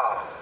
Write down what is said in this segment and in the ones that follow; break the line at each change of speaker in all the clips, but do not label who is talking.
God.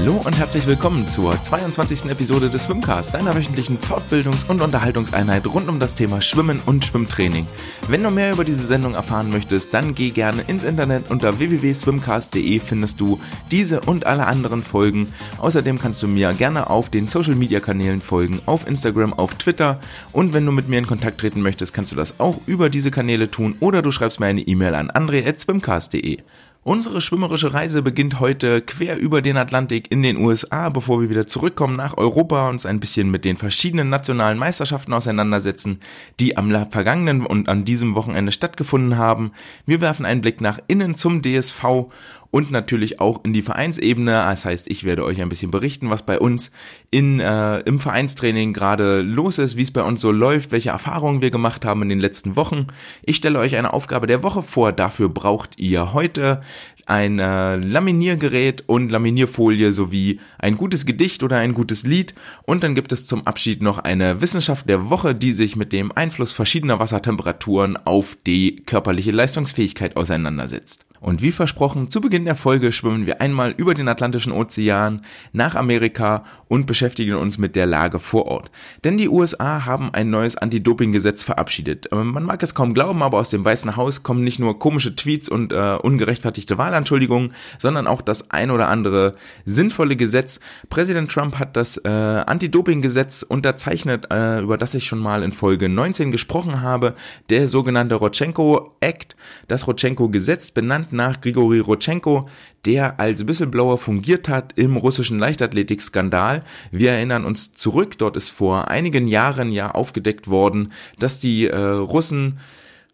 Hallo und herzlich willkommen zur 22. Episode des Swimcast, deiner wöchentlichen Fortbildungs- und Unterhaltungseinheit rund um das Thema Schwimmen und Schwimmtraining. Wenn du mehr über diese Sendung erfahren möchtest, dann geh gerne ins Internet unter www.swimcast.de findest du diese und alle anderen Folgen. Außerdem kannst du mir gerne auf den Social Media Kanälen folgen, auf Instagram, auf Twitter und wenn du mit mir in Kontakt treten möchtest, kannst du das auch über diese Kanäle tun oder du schreibst mir eine E-Mail an andre@swimcast.de. Unsere schwimmerische Reise beginnt heute quer über den Atlantik in den USA, bevor wir wieder zurückkommen nach Europa und uns ein bisschen mit den verschiedenen nationalen Meisterschaften auseinandersetzen, die am vergangenen und an diesem Wochenende stattgefunden haben. Wir werfen einen Blick nach innen zum DSV und natürlich auch in die Vereinsebene. Das heißt, ich werde euch ein bisschen berichten, was bei uns in, äh, im Vereinstraining gerade los ist, wie es bei uns so läuft, welche Erfahrungen wir gemacht haben in den letzten Wochen. Ich stelle euch eine Aufgabe der Woche vor. Dafür braucht ihr heute ein äh, Laminiergerät und Laminierfolie sowie ein gutes Gedicht oder ein gutes Lied. Und dann gibt es zum Abschied noch eine Wissenschaft der Woche, die sich mit dem Einfluss verschiedener Wassertemperaturen auf die körperliche Leistungsfähigkeit auseinandersetzt. Und wie versprochen, zu Beginn der Folge schwimmen wir einmal über den Atlantischen Ozean nach Amerika und beschäftigen uns mit der Lage vor Ort. Denn die USA haben ein neues Anti-Doping-Gesetz verabschiedet. Ähm, man mag es kaum glauben, aber aus dem Weißen Haus kommen nicht nur komische Tweets und äh, ungerechtfertigte Wahlanschuldigungen, sondern auch das ein oder andere sinnvolle Gesetz. Präsident Trump hat das äh, Anti-Doping-Gesetz unterzeichnet, äh, über das ich schon mal in Folge 19 gesprochen habe, der sogenannte Rochenko Act, das Rochenko-Gesetz benannt nach Grigori Rotchenko, der als Whistleblower fungiert hat im russischen Leichtathletik-Skandal. Wir erinnern uns zurück, dort ist vor einigen Jahren ja aufgedeckt worden, dass die äh, Russen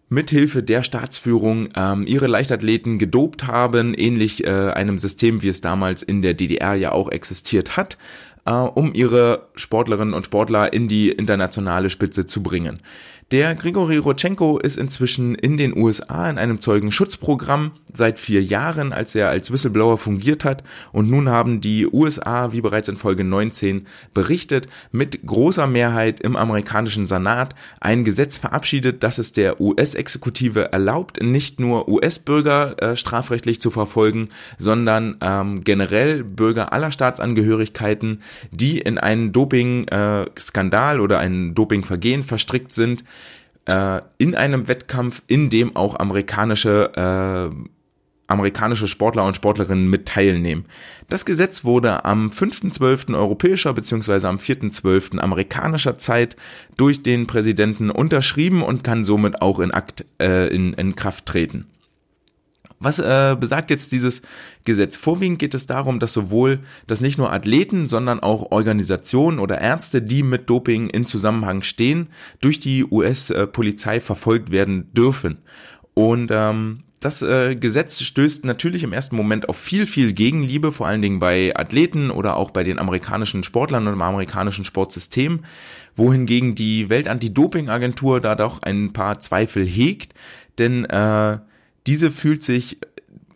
mithilfe der Staatsführung ähm, ihre Leichtathleten gedopt haben, ähnlich äh, einem System, wie es damals in der DDR ja auch existiert hat, äh, um ihre Sportlerinnen und Sportler in die internationale Spitze zu bringen. Der Grigori Rotchenko ist inzwischen in den USA in einem Zeugenschutzprogramm seit vier Jahren, als er als Whistleblower fungiert hat. Und nun haben die USA, wie bereits in Folge 19 berichtet, mit großer Mehrheit im amerikanischen Senat ein Gesetz verabschiedet, das es der US-Exekutive erlaubt, nicht nur US-Bürger äh, strafrechtlich zu verfolgen, sondern ähm, generell Bürger aller Staatsangehörigkeiten, die in einen Doping-Skandal äh, oder ein Dopingvergehen verstrickt sind, äh, in einem Wettkampf, in dem auch amerikanische äh, amerikanische Sportler und Sportlerinnen mit teilnehmen. Das Gesetz wurde am 5.12. europäischer bzw. am 4.12. amerikanischer Zeit durch den Präsidenten unterschrieben und kann somit auch in, Akt, äh, in, in Kraft treten. Was äh, besagt jetzt dieses Gesetz? Vorwiegend geht es darum, dass sowohl, dass nicht nur Athleten, sondern auch Organisationen oder Ärzte, die mit Doping in Zusammenhang stehen, durch die US-Polizei verfolgt werden dürfen. Und ähm, das äh, Gesetz stößt natürlich im ersten Moment auf viel, viel Gegenliebe, vor allen Dingen bei Athleten oder auch bei den amerikanischen Sportlern und im amerikanischen Sportsystem, wohingegen die Weltantidoping-Agentur da doch ein paar Zweifel hegt, denn äh, diese fühlt sich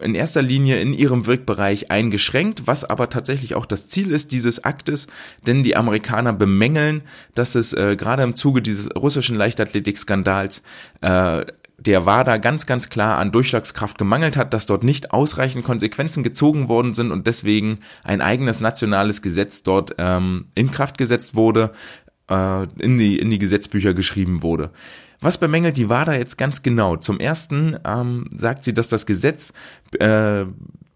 in erster Linie in ihrem Wirkbereich eingeschränkt, was aber tatsächlich auch das Ziel ist dieses Aktes, denn die Amerikaner bemängeln, dass es äh, gerade im Zuge dieses russischen Leichtathletik-Skandals äh, der WADA ganz, ganz klar an Durchschlagskraft gemangelt hat, dass dort nicht ausreichend Konsequenzen gezogen worden sind und deswegen ein eigenes nationales Gesetz dort ähm, in Kraft gesetzt wurde, äh, in, die, in die Gesetzbücher geschrieben wurde. Was bemängelt die WADA jetzt ganz genau? Zum ersten ähm, sagt sie, dass das Gesetz äh,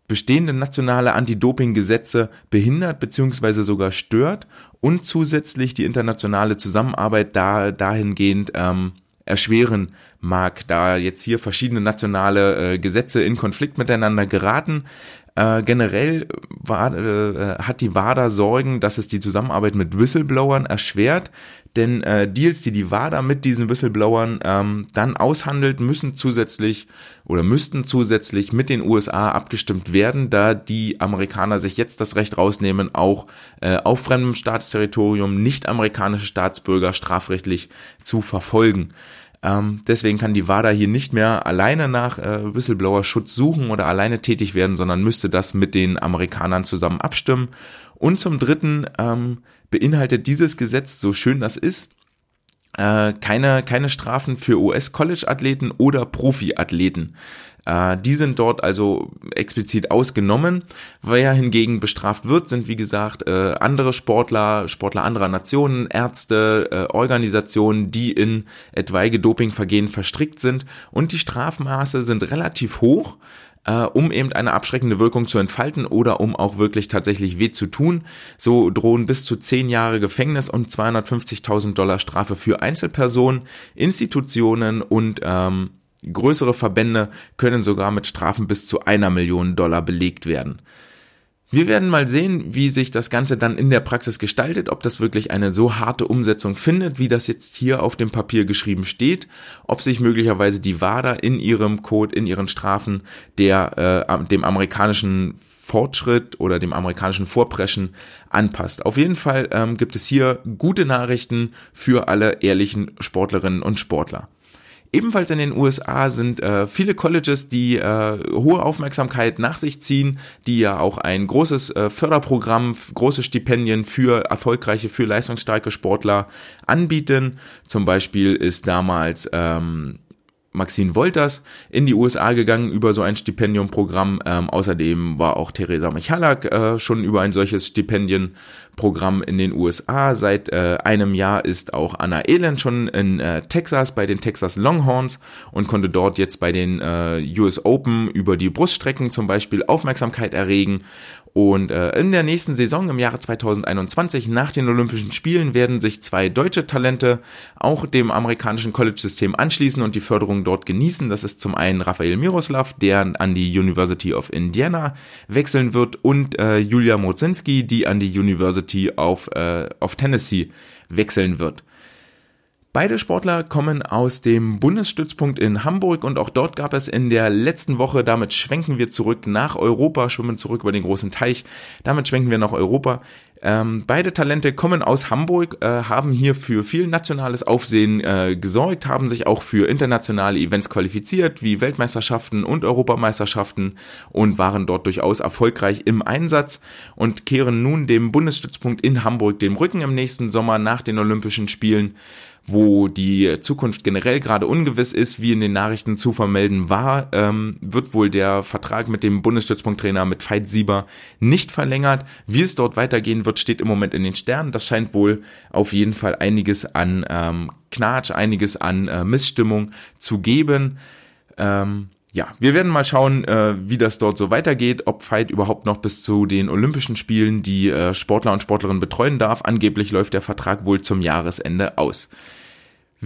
bestehende nationale Anti-Doping-Gesetze behindert bzw. sogar stört und zusätzlich die internationale Zusammenarbeit da, dahingehend ähm, erschweren mag, da jetzt hier verschiedene nationale äh, Gesetze in Konflikt miteinander geraten. Äh, generell war, äh, hat die WADA Sorgen, dass es die Zusammenarbeit mit Whistleblowern erschwert, denn äh, Deals, die die WADA mit diesen Whistleblowern ähm, dann aushandelt, müssen zusätzlich oder müssten zusätzlich mit den USA abgestimmt werden, da die Amerikaner sich jetzt das Recht rausnehmen, auch äh, auf fremdem Staatsterritorium nicht amerikanische Staatsbürger strafrechtlich zu verfolgen. Ähm, deswegen kann die WADA hier nicht mehr alleine nach äh, Whistleblower-Schutz suchen oder alleine tätig werden, sondern müsste das mit den Amerikanern zusammen abstimmen. Und zum Dritten ähm, beinhaltet dieses Gesetz, so schön das ist, äh, keine, keine Strafen für US-College-Athleten oder Profi-Athleten. Äh, die sind dort also explizit ausgenommen. Wer hingegen bestraft wird, sind wie gesagt äh, andere Sportler, Sportler anderer Nationen, Ärzte, äh, Organisationen, die in etwaige Dopingvergehen verstrickt sind. Und die Strafmaße sind relativ hoch um eben eine abschreckende Wirkung zu entfalten oder um auch wirklich tatsächlich weh zu tun. So drohen bis zu zehn Jahre Gefängnis und 250.000 Dollar Strafe für Einzelpersonen, Institutionen und ähm, Größere Verbände können sogar mit Strafen bis zu einer Million Dollar belegt werden. Wir werden mal sehen, wie sich das Ganze dann in der Praxis gestaltet, ob das wirklich eine so harte Umsetzung findet, wie das jetzt hier auf dem Papier geschrieben steht, ob sich möglicherweise die WADA in ihrem Code, in ihren Strafen der, äh, dem amerikanischen Fortschritt oder dem amerikanischen Vorpreschen anpasst. Auf jeden Fall ähm, gibt es hier gute Nachrichten für alle ehrlichen Sportlerinnen und Sportler. Ebenfalls in den USA sind äh, viele Colleges, die äh, hohe Aufmerksamkeit nach sich ziehen, die ja auch ein großes äh, Förderprogramm, große Stipendien für erfolgreiche, für leistungsstarke Sportler anbieten. Zum Beispiel ist damals ähm, Maxine Wolters in die USA gegangen über so ein Stipendiumprogramm. Ähm, außerdem war auch Theresa Michalak äh, schon über ein solches Stipendienprogramm in den USA. Seit äh, einem Jahr ist auch Anna Elend schon in äh, Texas bei den Texas Longhorns und konnte dort jetzt bei den äh, US Open über die Bruststrecken zum Beispiel Aufmerksamkeit erregen. Und äh, in der nächsten Saison im Jahre 2021 nach den Olympischen Spielen werden sich zwei deutsche Talente auch dem amerikanischen College-System anschließen und die Förderung dort genießen. Das ist zum einen Raphael Miroslav, der an die University of Indiana wechseln wird und äh, Julia Mozinski, die an die University of, äh, of Tennessee wechseln wird. Beide Sportler kommen aus dem Bundesstützpunkt in Hamburg und auch dort gab es in der letzten Woche, damit schwenken wir zurück nach Europa, schwimmen zurück über den großen Teich, damit schwenken wir nach Europa. Ähm, beide Talente kommen aus Hamburg, äh, haben hier für viel nationales Aufsehen äh, gesorgt, haben sich auch für internationale Events qualifiziert, wie Weltmeisterschaften und Europameisterschaften und waren dort durchaus erfolgreich im Einsatz und kehren nun dem Bundesstützpunkt in Hamburg dem Rücken im nächsten Sommer nach den Olympischen Spielen wo die Zukunft generell gerade ungewiss ist, wie in den Nachrichten zu vermelden war, ähm, wird wohl der Vertrag mit dem Bundesstützpunkttrainer mit Veit Sieber nicht verlängert. Wie es dort weitergehen wird, steht im Moment in den Sternen. Das scheint wohl auf jeden Fall einiges an ähm, Knatsch, einiges an äh, Missstimmung zu geben. Ähm, ja, wir werden mal schauen, äh, wie das dort so weitergeht, ob Fight überhaupt noch bis zu den Olympischen Spielen die äh, Sportler und Sportlerinnen betreuen darf. Angeblich läuft der Vertrag wohl zum Jahresende aus.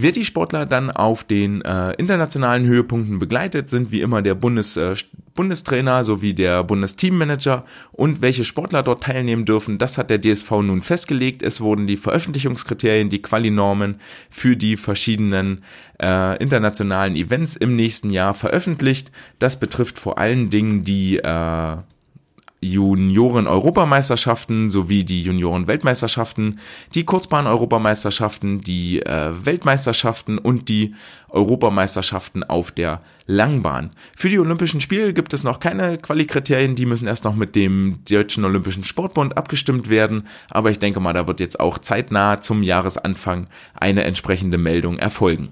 Wer die Sportler dann auf den äh, internationalen Höhepunkten begleitet, sind wie immer der Bundes, äh, Bundestrainer sowie der Bundesteammanager und welche Sportler dort teilnehmen dürfen, das hat der DSV nun festgelegt. Es wurden die Veröffentlichungskriterien, die Qualinormen für die verschiedenen äh, internationalen Events im nächsten Jahr veröffentlicht. Das betrifft vor allen Dingen die äh, Junioren-Europameisterschaften sowie die Junioren-Weltmeisterschaften, die Kurzbahn-Europameisterschaften, die äh, Weltmeisterschaften und die Europameisterschaften auf der Langbahn. Für die Olympischen Spiele gibt es noch keine Qualikriterien, die müssen erst noch mit dem Deutschen Olympischen Sportbund abgestimmt werden, aber ich denke mal, da wird jetzt auch zeitnah zum Jahresanfang eine entsprechende Meldung erfolgen.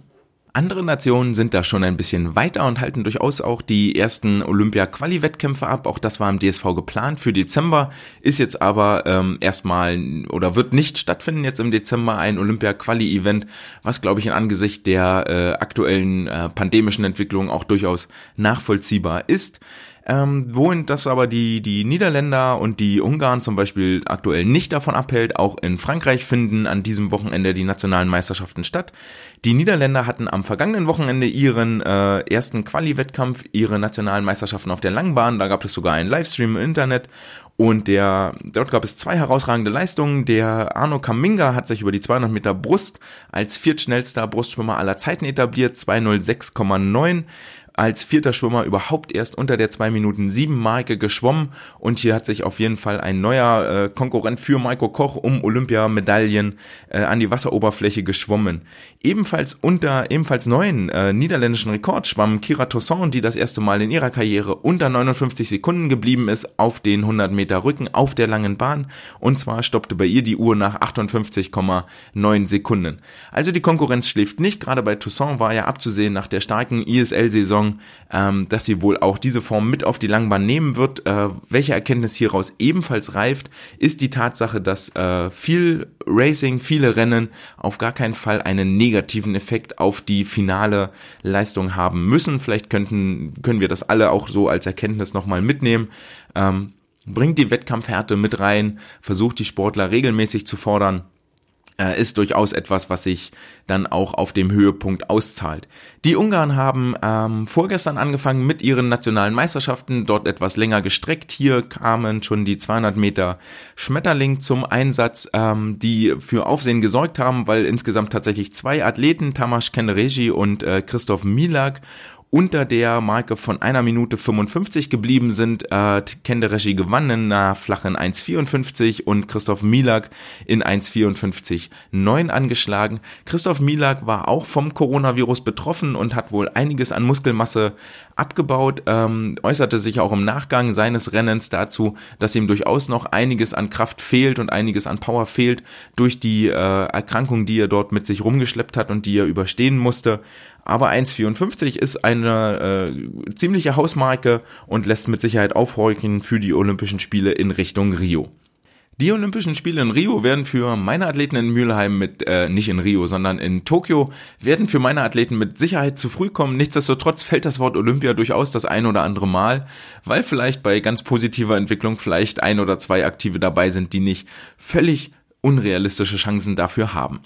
Andere Nationen sind da schon ein bisschen weiter und halten durchaus auch die ersten Olympia-Quali-Wettkämpfe ab. Auch das war im DSV geplant für Dezember, ist jetzt aber ähm, erstmal oder wird nicht stattfinden jetzt im Dezember ein Olympia-Quali-Event, was glaube ich in Angesicht der äh, aktuellen äh, pandemischen Entwicklung auch durchaus nachvollziehbar ist. Ähm, wohin das aber die, die Niederländer und die Ungarn zum Beispiel aktuell nicht davon abhält, auch in Frankreich finden an diesem Wochenende die nationalen Meisterschaften statt. Die Niederländer hatten am vergangenen Wochenende ihren äh, ersten Quali-Wettkampf, ihre nationalen Meisterschaften auf der Langbahn. Da gab es sogar einen Livestream im Internet. Und der, dort gab es zwei herausragende Leistungen. Der Arno Kaminga hat sich über die 200 Meter Brust als viertschnellster Brustschwimmer aller Zeiten etabliert, 206,9. Als vierter Schwimmer überhaupt erst unter der 2 Minuten 7 Marke geschwommen und hier hat sich auf jeden Fall ein neuer äh, Konkurrent für Maiko Koch um Olympiamedaillen äh, an die Wasseroberfläche geschwommen. Ebenfalls unter ebenfalls neuen äh, niederländischen Rekord schwamm Kira Toussaint, die das erste Mal in ihrer Karriere unter 59 Sekunden geblieben ist auf den 100 Meter Rücken auf der langen Bahn und zwar stoppte bei ihr die Uhr nach 58,9 Sekunden. Also die Konkurrenz schläft nicht, gerade bei Toussaint war ja abzusehen nach der starken ISL-Saison, ähm, dass sie wohl auch diese Form mit auf die Langbahn nehmen wird. Äh, welche Erkenntnis hieraus ebenfalls reift, ist die Tatsache, dass äh, viel Racing, viele Rennen auf gar keinen Fall einen negativen Effekt auf die finale Leistung haben müssen. Vielleicht könnten, können wir das alle auch so als Erkenntnis nochmal mitnehmen. Ähm, bringt die Wettkampfhärte mit rein, versucht die Sportler regelmäßig zu fordern ist durchaus etwas, was sich dann auch auf dem Höhepunkt auszahlt. Die Ungarn haben ähm, vorgestern angefangen mit ihren nationalen Meisterschaften, dort etwas länger gestreckt. Hier kamen schon die 200 Meter Schmetterling zum Einsatz, ähm, die für Aufsehen gesorgt haben, weil insgesamt tatsächlich zwei Athleten, Tamas Kenregi und äh, Christoph Milak, unter der Marke von einer Minute 55 geblieben sind. Äh, Kendereshi gewann in einer flachen 1,54 und Christoph Milak in 1,54,9 angeschlagen. Christoph Milak war auch vom Coronavirus betroffen und hat wohl einiges an Muskelmasse abgebaut, ähm, äußerte sich auch im Nachgang seines Rennens dazu, dass ihm durchaus noch einiges an Kraft fehlt und einiges an Power fehlt durch die äh, Erkrankung, die er dort mit sich rumgeschleppt hat und die er überstehen musste. Aber 1,54 ist eine äh, ziemliche Hausmarke und lässt mit Sicherheit aufhorchen für die Olympischen Spiele in Richtung Rio. Die Olympischen Spiele in Rio werden für meine Athleten in Mülheim mit, äh, nicht in Rio, sondern in Tokio, werden für meine Athleten mit Sicherheit zu früh kommen. Nichtsdestotrotz fällt das Wort Olympia durchaus das ein oder andere Mal, weil vielleicht bei ganz positiver Entwicklung vielleicht ein oder zwei Aktive dabei sind, die nicht völlig unrealistische Chancen dafür haben.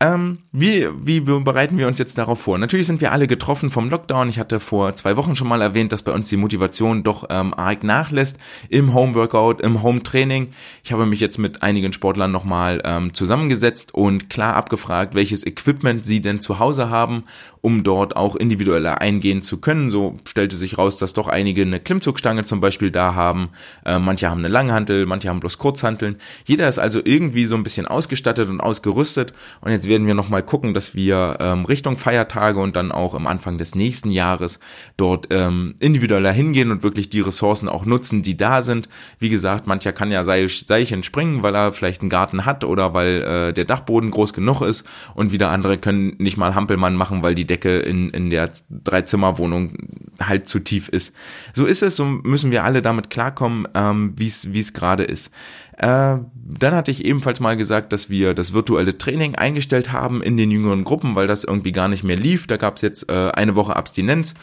Ähm, wie, wie bereiten wir uns jetzt darauf vor? Natürlich sind wir alle getroffen vom Lockdown. Ich hatte vor zwei Wochen schon mal erwähnt, dass bei uns die Motivation doch ähm, arg nachlässt im Homeworkout, im Home-Training. Ich habe mich jetzt mit einigen Sportlern nochmal ähm, zusammengesetzt und klar abgefragt, welches Equipment sie denn zu Hause haben um dort auch individueller eingehen zu können. So stellte sich raus, dass doch einige eine Klimmzugstange zum Beispiel da haben. Äh, manche haben eine Langhantel, manche haben bloß Kurzhanteln. Jeder ist also irgendwie so ein bisschen ausgestattet und ausgerüstet. Und jetzt werden wir nochmal gucken, dass wir ähm, Richtung Feiertage und dann auch am Anfang des nächsten Jahres dort ähm, individueller hingehen und wirklich die Ressourcen auch nutzen, die da sind. Wie gesagt, mancher kann ja Seil, Seilchen springen, weil er vielleicht einen Garten hat oder weil äh, der Dachboden groß genug ist. Und wieder andere können nicht mal Hampelmann machen, weil die Decke in, in der Dreizimmerwohnung halt zu tief ist. So ist es, so müssen wir alle damit klarkommen, ähm, wie es gerade ist. Äh, dann hatte ich ebenfalls mal gesagt, dass wir das virtuelle Training eingestellt haben in den jüngeren Gruppen, weil das irgendwie gar nicht mehr lief. Da gab es jetzt äh, eine Woche Abstinenz.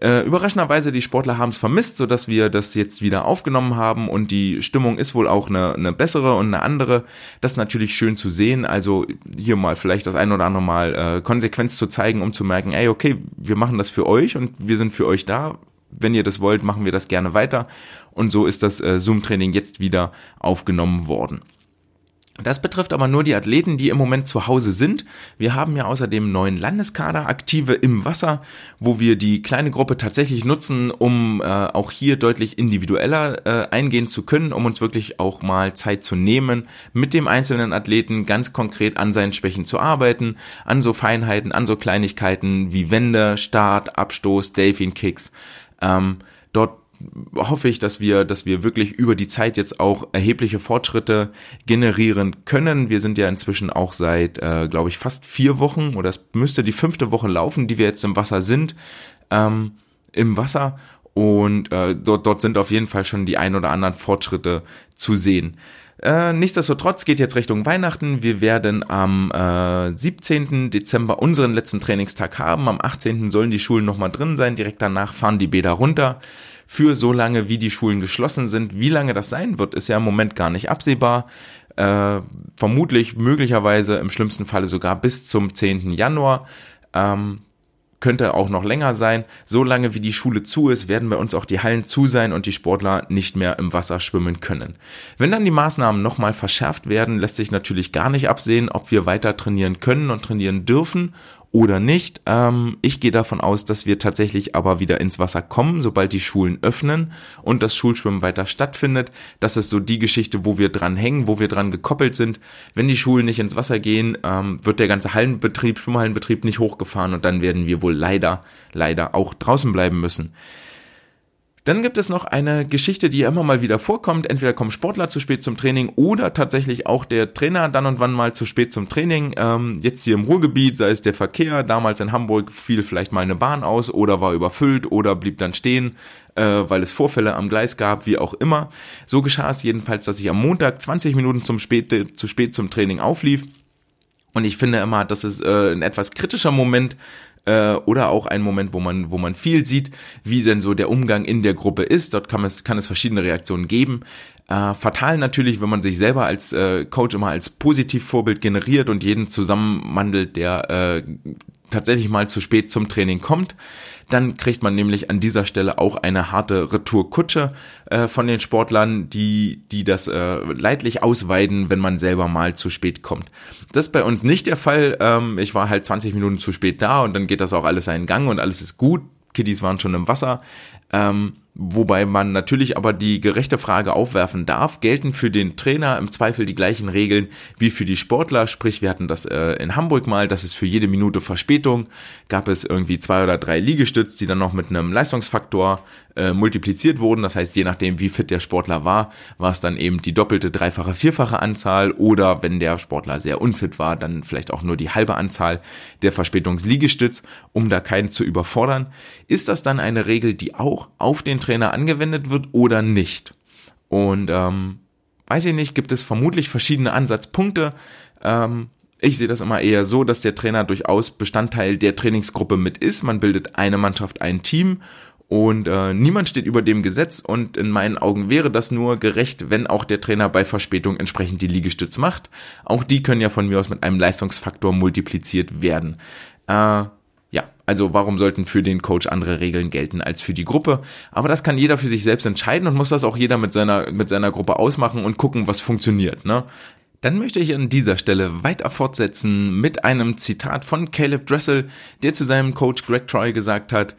Äh, überraschenderweise, die Sportler haben es vermisst, sodass wir das jetzt wieder aufgenommen haben und die Stimmung ist wohl auch eine, eine bessere und eine andere. Das ist natürlich schön zu sehen. Also hier mal vielleicht das ein oder andere Mal äh, Konsequenz zu zeigen, um zu merken, ey, okay, wir machen das für euch und wir sind für euch da. Wenn ihr das wollt, machen wir das gerne weiter. Und so ist das äh, Zoom-Training jetzt wieder aufgenommen worden. Das betrifft aber nur die Athleten, die im Moment zu Hause sind. Wir haben ja außerdem neuen Landeskader aktive im Wasser, wo wir die kleine Gruppe tatsächlich nutzen, um äh, auch hier deutlich individueller äh, eingehen zu können, um uns wirklich auch mal Zeit zu nehmen, mit dem einzelnen Athleten ganz konkret an seinen Schwächen zu arbeiten, an so Feinheiten, an so Kleinigkeiten wie Wende, Start, Abstoß, Delfin Kicks. Ähm, dort hoffe ich, dass wir, dass wir wirklich über die Zeit jetzt auch erhebliche Fortschritte generieren können. Wir sind ja inzwischen auch seit, äh, glaube ich, fast vier Wochen oder es müsste die fünfte Woche laufen, die wir jetzt im Wasser sind, ähm, im Wasser. Und äh, dort, dort sind auf jeden Fall schon die ein oder anderen Fortschritte zu sehen. Äh, nichtsdestotrotz geht jetzt Richtung Weihnachten. Wir werden am äh, 17. Dezember unseren letzten Trainingstag haben. Am 18. sollen die Schulen nochmal drin sein. Direkt danach fahren die Bäder runter für so lange, wie die Schulen geschlossen sind. Wie lange das sein wird, ist ja im Moment gar nicht absehbar. Äh, vermutlich, möglicherweise im schlimmsten Falle sogar bis zum 10. Januar. Ähm, könnte auch noch länger sein. So lange wie die Schule zu ist, werden bei uns auch die Hallen zu sein und die Sportler nicht mehr im Wasser schwimmen können. Wenn dann die Maßnahmen nochmal verschärft werden, lässt sich natürlich gar nicht absehen, ob wir weiter trainieren können und trainieren dürfen oder nicht. Ähm, ich gehe davon aus, dass wir tatsächlich aber wieder ins Wasser kommen, sobald die Schulen öffnen und das Schulschwimmen weiter stattfindet. Das ist so die Geschichte, wo wir dran hängen, wo wir dran gekoppelt sind. Wenn die Schulen nicht ins Wasser gehen, ähm, wird der ganze Hallenbetrieb, Schwimmhallenbetrieb nicht hochgefahren und dann werden wir wohl leider, leider auch draußen bleiben müssen. Dann gibt es noch eine Geschichte, die immer mal wieder vorkommt. Entweder kommen Sportler zu spät zum Training oder tatsächlich auch der Trainer dann und wann mal zu spät zum Training. Ähm, jetzt hier im Ruhrgebiet, sei es der Verkehr, damals in Hamburg fiel vielleicht mal eine Bahn aus oder war überfüllt oder blieb dann stehen, äh, weil es Vorfälle am Gleis gab, wie auch immer. So geschah es jedenfalls, dass ich am Montag 20 Minuten zum spät, zu spät zum Training auflief. Und ich finde immer, das ist äh, ein etwas kritischer Moment, äh, oder auch ein Moment, wo man, wo man viel sieht, wie denn so der Umgang in der Gruppe ist. Dort kann es, kann es verschiedene Reaktionen geben. Äh, fatal natürlich, wenn man sich selber als äh, Coach immer als Positivvorbild generiert und jeden zusammenmandelt, der äh, tatsächlich mal zu spät zum Training kommt dann kriegt man nämlich an dieser Stelle auch eine harte Retourkutsche äh, von den Sportlern, die, die das äh, leidlich ausweiden, wenn man selber mal zu spät kommt. Das ist bei uns nicht der Fall. Ähm, ich war halt 20 Minuten zu spät da und dann geht das auch alles seinen Gang und alles ist gut. Kiddies waren schon im Wasser. Ähm, Wobei man natürlich aber die gerechte Frage aufwerfen darf, gelten für den Trainer im Zweifel die gleichen Regeln wie für die Sportler. Sprich, wir hatten das äh, in Hamburg mal, dass es für jede Minute Verspätung gab es irgendwie zwei oder drei Liegestütz, die dann noch mit einem Leistungsfaktor äh, multipliziert wurden. Das heißt, je nachdem, wie fit der Sportler war, war es dann eben die doppelte, dreifache, vierfache Anzahl oder wenn der Sportler sehr unfit war, dann vielleicht auch nur die halbe Anzahl der Verspätungsliegestütz, um da keinen zu überfordern. Ist das dann eine Regel, die auch auf den Trainer angewendet wird oder nicht? Und ähm, weiß ich nicht, gibt es vermutlich verschiedene Ansatzpunkte. Ähm, ich sehe das immer eher so, dass der Trainer durchaus Bestandteil der Trainingsgruppe mit ist. Man bildet eine Mannschaft, ein Team und äh, niemand steht über dem Gesetz und in meinen Augen wäre das nur gerecht, wenn auch der Trainer bei Verspätung entsprechend die Liegestütz macht. Auch die können ja von mir aus mit einem Leistungsfaktor multipliziert werden. Äh, also warum sollten für den Coach andere Regeln gelten als für die Gruppe? Aber das kann jeder für sich selbst entscheiden und muss das auch jeder mit seiner, mit seiner Gruppe ausmachen und gucken, was funktioniert. Ne? Dann möchte ich an dieser Stelle weiter fortsetzen mit einem Zitat von Caleb Dressel, der zu seinem Coach Greg Troy gesagt hat,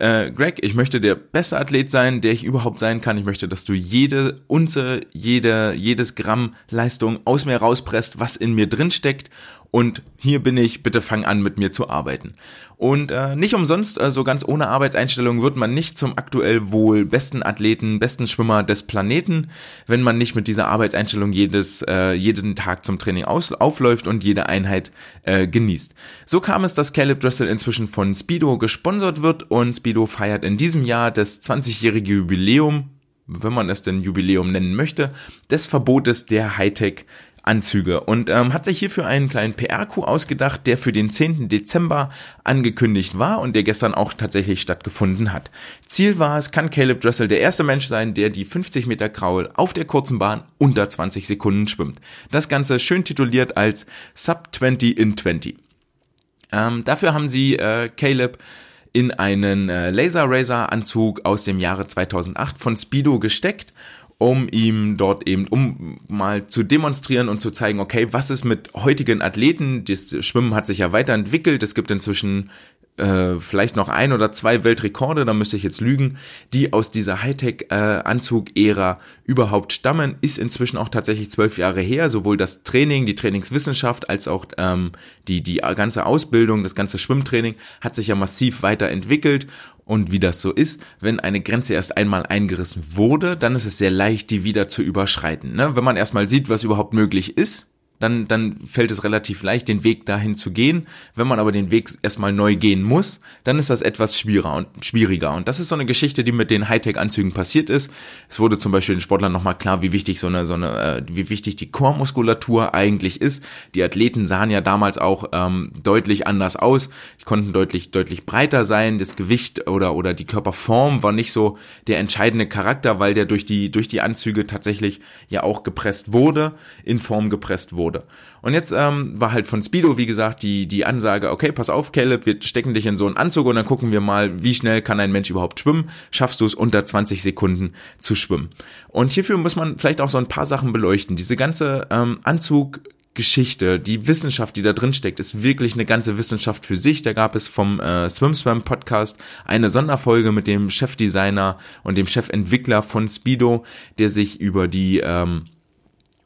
äh, Greg, ich möchte der beste Athlet sein, der ich überhaupt sein kann. Ich möchte, dass du jede Unze, jede, jedes Gramm Leistung aus mir rauspresst, was in mir drin steckt und hier bin ich, bitte fang an mit mir zu arbeiten. Und äh, nicht umsonst, also ganz ohne Arbeitseinstellung wird man nicht zum aktuell wohl besten Athleten, besten Schwimmer des Planeten, wenn man nicht mit dieser Arbeitseinstellung jedes, äh, jeden Tag zum Training aus, aufläuft und jede Einheit äh, genießt. So kam es, dass Caleb Dressel inzwischen von Speedo gesponsert wird und Speedo feiert in diesem Jahr das 20-jährige Jubiläum wenn man es denn Jubiläum nennen möchte, des Verbotes der Hightech Anzüge und ähm, hat sich hierfür einen kleinen PR-Coup ausgedacht, der für den 10. Dezember angekündigt war und der gestern auch tatsächlich stattgefunden hat. Ziel war es, kann Caleb Dressel der erste Mensch sein, der die 50 Meter Kraul auf der kurzen Bahn unter 20 Sekunden schwimmt. Das Ganze schön tituliert als Sub 20 in 20. Ähm, dafür haben sie äh, Caleb in einen äh, Laser Racer Anzug aus dem Jahre 2008 von Speedo gesteckt um ihm dort eben, um mal zu demonstrieren und zu zeigen, okay, was ist mit heutigen Athleten? Das Schwimmen hat sich ja weiterentwickelt. Es gibt inzwischen äh, vielleicht noch ein oder zwei Weltrekorde, da müsste ich jetzt lügen, die aus dieser Hightech-Anzug-Ära überhaupt stammen, ist inzwischen auch tatsächlich zwölf Jahre her. Sowohl das Training, die Trainingswissenschaft als auch ähm, die, die ganze Ausbildung, das ganze Schwimmtraining hat sich ja massiv weiterentwickelt und wie das so ist, wenn eine Grenze erst einmal eingerissen wurde, dann ist es sehr leicht, die wieder zu überschreiten. Ne? Wenn man erstmal sieht, was überhaupt möglich ist, dann, dann fällt es relativ leicht, den Weg dahin zu gehen. Wenn man aber den Weg erstmal neu gehen muss, dann ist das etwas schwieriger und schwieriger. Und das ist so eine Geschichte, die mit den Hightech-Anzügen passiert ist. Es wurde zum Beispiel den Sportlern nochmal klar, wie wichtig so eine, so eine, äh, wie wichtig die Chormuskulatur eigentlich ist. Die Athleten sahen ja damals auch ähm, deutlich anders aus. Die konnten deutlich, deutlich breiter sein. Das Gewicht oder, oder die Körperform war nicht so der entscheidende Charakter, weil der durch die, durch die Anzüge tatsächlich ja auch gepresst wurde, in Form gepresst wurde wurde. Und jetzt ähm, war halt von Speedo, wie gesagt, die, die Ansage, okay, pass auf, Caleb, wir stecken dich in so einen Anzug und dann gucken wir mal, wie schnell kann ein Mensch überhaupt schwimmen. Schaffst du es unter 20 Sekunden zu schwimmen? Und hierfür muss man vielleicht auch so ein paar Sachen beleuchten. Diese ganze ähm, Anzug Geschichte, die Wissenschaft, die da drin steckt, ist wirklich eine ganze Wissenschaft für sich. Da gab es vom äh, Swim Swam Podcast eine Sonderfolge mit dem Chefdesigner und dem Chefentwickler von Speedo, der sich über die ähm,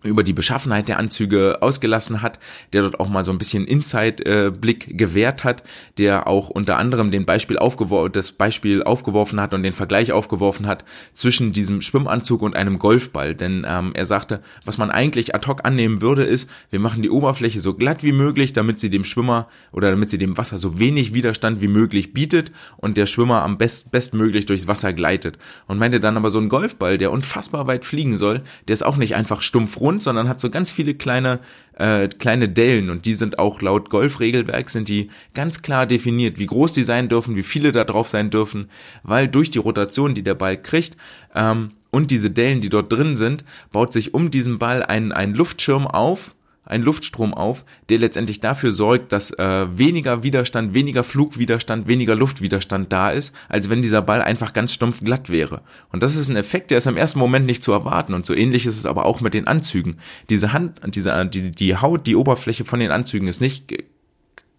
über die Beschaffenheit der Anzüge ausgelassen hat, der dort auch mal so ein bisschen Inside-Blick gewährt hat, der auch unter anderem den Beispiel aufgeworfen, das Beispiel aufgeworfen hat und den Vergleich aufgeworfen hat zwischen diesem Schwimmanzug und einem Golfball. Denn ähm, er sagte, was man eigentlich ad hoc annehmen würde, ist, wir machen die Oberfläche so glatt wie möglich, damit sie dem Schwimmer oder damit sie dem Wasser so wenig Widerstand wie möglich bietet und der Schwimmer am best bestmöglich durchs Wasser gleitet. Und meinte dann aber so ein Golfball, der unfassbar weit fliegen soll, der ist auch nicht einfach stumpf rund, sondern hat so ganz viele kleine äh, kleine Dellen. Und die sind auch laut Golfregelwerk sind die ganz klar definiert, wie groß die sein dürfen, wie viele da drauf sein dürfen, weil durch die Rotation, die der Ball kriegt ähm, und diese Dellen, die dort drin sind, baut sich um diesen Ball ein, ein Luftschirm auf ein Luftstrom auf, der letztendlich dafür sorgt, dass äh, weniger Widerstand, weniger Flugwiderstand, weniger Luftwiderstand da ist, als wenn dieser Ball einfach ganz stumpf glatt wäre. Und das ist ein Effekt, der ist im ersten Moment nicht zu erwarten. Und so ähnlich ist es aber auch mit den Anzügen. Diese Hand, diese, die, die Haut, die Oberfläche von den Anzügen ist nicht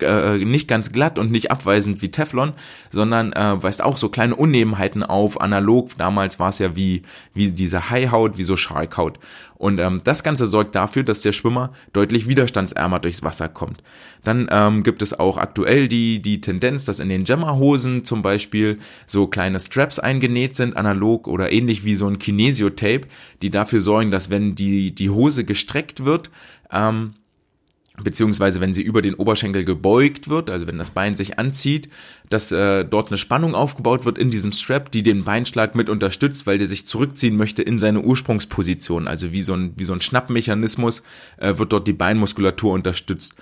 äh, nicht ganz glatt und nicht abweisend wie Teflon, sondern äh, weist auch so kleine Unebenheiten auf. Analog, damals war es ja wie, wie diese Haihaut, wie so Schalkhaut. Und ähm, das Ganze sorgt dafür, dass der Schwimmer deutlich widerstandsärmer durchs Wasser kommt. Dann ähm, gibt es auch aktuell die, die Tendenz, dass in den Jammerhosen zum Beispiel so kleine Straps eingenäht sind, analog oder ähnlich wie so ein Kinesio-Tape, die dafür sorgen, dass wenn die, die Hose gestreckt wird, ähm, beziehungsweise wenn sie über den Oberschenkel gebeugt wird, also wenn das Bein sich anzieht, dass äh, dort eine Spannung aufgebaut wird in diesem Strap, die den Beinschlag mit unterstützt, weil der sich zurückziehen möchte in seine Ursprungsposition. Also wie so ein, wie so ein Schnappmechanismus äh, wird dort die Beinmuskulatur unterstützt.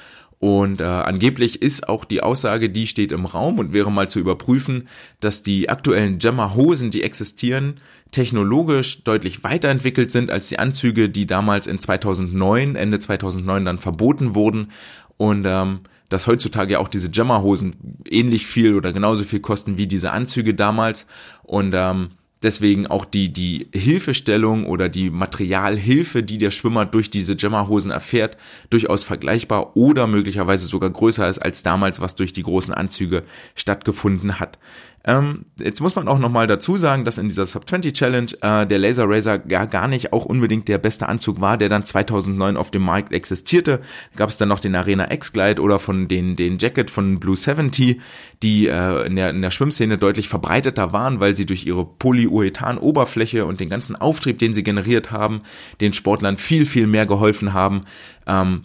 Und äh, angeblich ist auch die Aussage, die steht im Raum und wäre mal zu überprüfen, dass die aktuellen Jammer-Hosen, die existieren, technologisch deutlich weiterentwickelt sind als die Anzüge, die damals in 2009, Ende 2009 dann verboten wurden. Und ähm, dass heutzutage auch diese Jammer-Hosen ähnlich viel oder genauso viel kosten wie diese Anzüge damals. Und ähm, deswegen auch die, die Hilfestellung oder die Materialhilfe, die der Schwimmer durch diese Jammerhosen erfährt, durchaus vergleichbar oder möglicherweise sogar größer ist als damals, was durch die großen Anzüge stattgefunden hat. Ähm, jetzt muss man auch nochmal dazu sagen, dass in dieser Sub 20 Challenge äh, der Laser Razor gar, gar nicht auch unbedingt der beste Anzug war, der dann 2009 auf dem Markt existierte. Gab es dann noch den Arena X Glide oder von den, den Jacket von Blue 70, die äh, in, der, in der Schwimmszene deutlich verbreiteter waren, weil sie durch ihre Polyurethan-Oberfläche und den ganzen Auftrieb, den sie generiert haben, den Sportlern viel, viel mehr geholfen haben, ähm,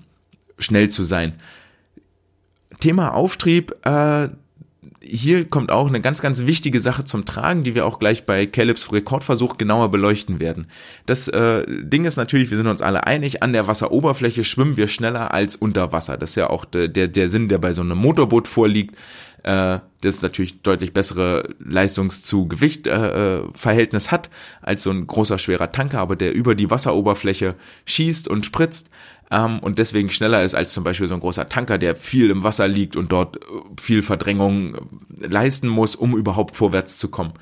schnell zu sein. Thema Auftrieb, äh, hier kommt auch eine ganz, ganz wichtige Sache zum Tragen, die wir auch gleich bei Calebs Rekordversuch genauer beleuchten werden. Das äh, Ding ist natürlich, wir sind uns alle einig, an der Wasseroberfläche schwimmen wir schneller als unter Wasser. Das ist ja auch der, der, der Sinn, der bei so einem Motorboot vorliegt. Äh, das natürlich deutlich bessere Leistungs zu Gewicht äh, äh, Verhältnis hat als so ein großer schwerer Tanker, aber der über die Wasseroberfläche schießt und spritzt ähm, und deswegen schneller ist als zum Beispiel so ein großer Tanker, der viel im Wasser liegt und dort äh, viel Verdrängung äh, leisten muss, um überhaupt vorwärts zu kommen.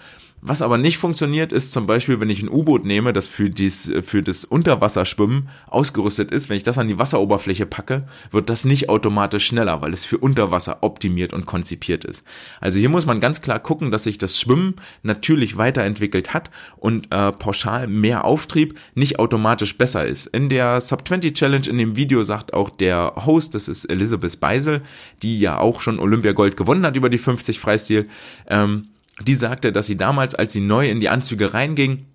Was aber nicht funktioniert, ist zum Beispiel, wenn ich ein U-Boot nehme, das für, dies, für das Unterwasserschwimmen ausgerüstet ist, wenn ich das an die Wasseroberfläche packe, wird das nicht automatisch schneller, weil es für Unterwasser optimiert und konzipiert ist. Also hier muss man ganz klar gucken, dass sich das Schwimmen natürlich weiterentwickelt hat und äh, pauschal mehr Auftrieb nicht automatisch besser ist. In der Sub-20 Challenge in dem Video sagt auch der Host, das ist Elizabeth Beisel, die ja auch schon Olympiagold gewonnen hat über die 50 Freistil, ähm, die sagte, dass sie damals, als sie neu in die Anzüge reinging,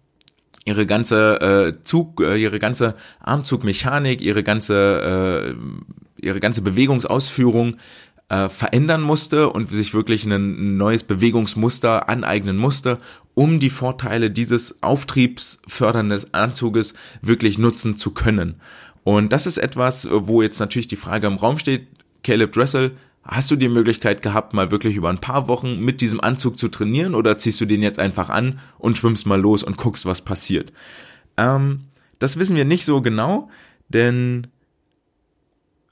ihre ganze äh, Zug, äh, ihre ganze Armzugmechanik, ihre ganze, äh, ihre ganze Bewegungsausführung äh, verändern musste und sich wirklich ein neues Bewegungsmuster aneignen musste, um die Vorteile dieses auftriebsfördernden Anzuges wirklich nutzen zu können. Und das ist etwas, wo jetzt natürlich die Frage im Raum steht, Caleb Dressel Hast du die Möglichkeit gehabt, mal wirklich über ein paar Wochen mit diesem Anzug zu trainieren oder ziehst du den jetzt einfach an und schwimmst mal los und guckst, was passiert? Ähm, das wissen wir nicht so genau, denn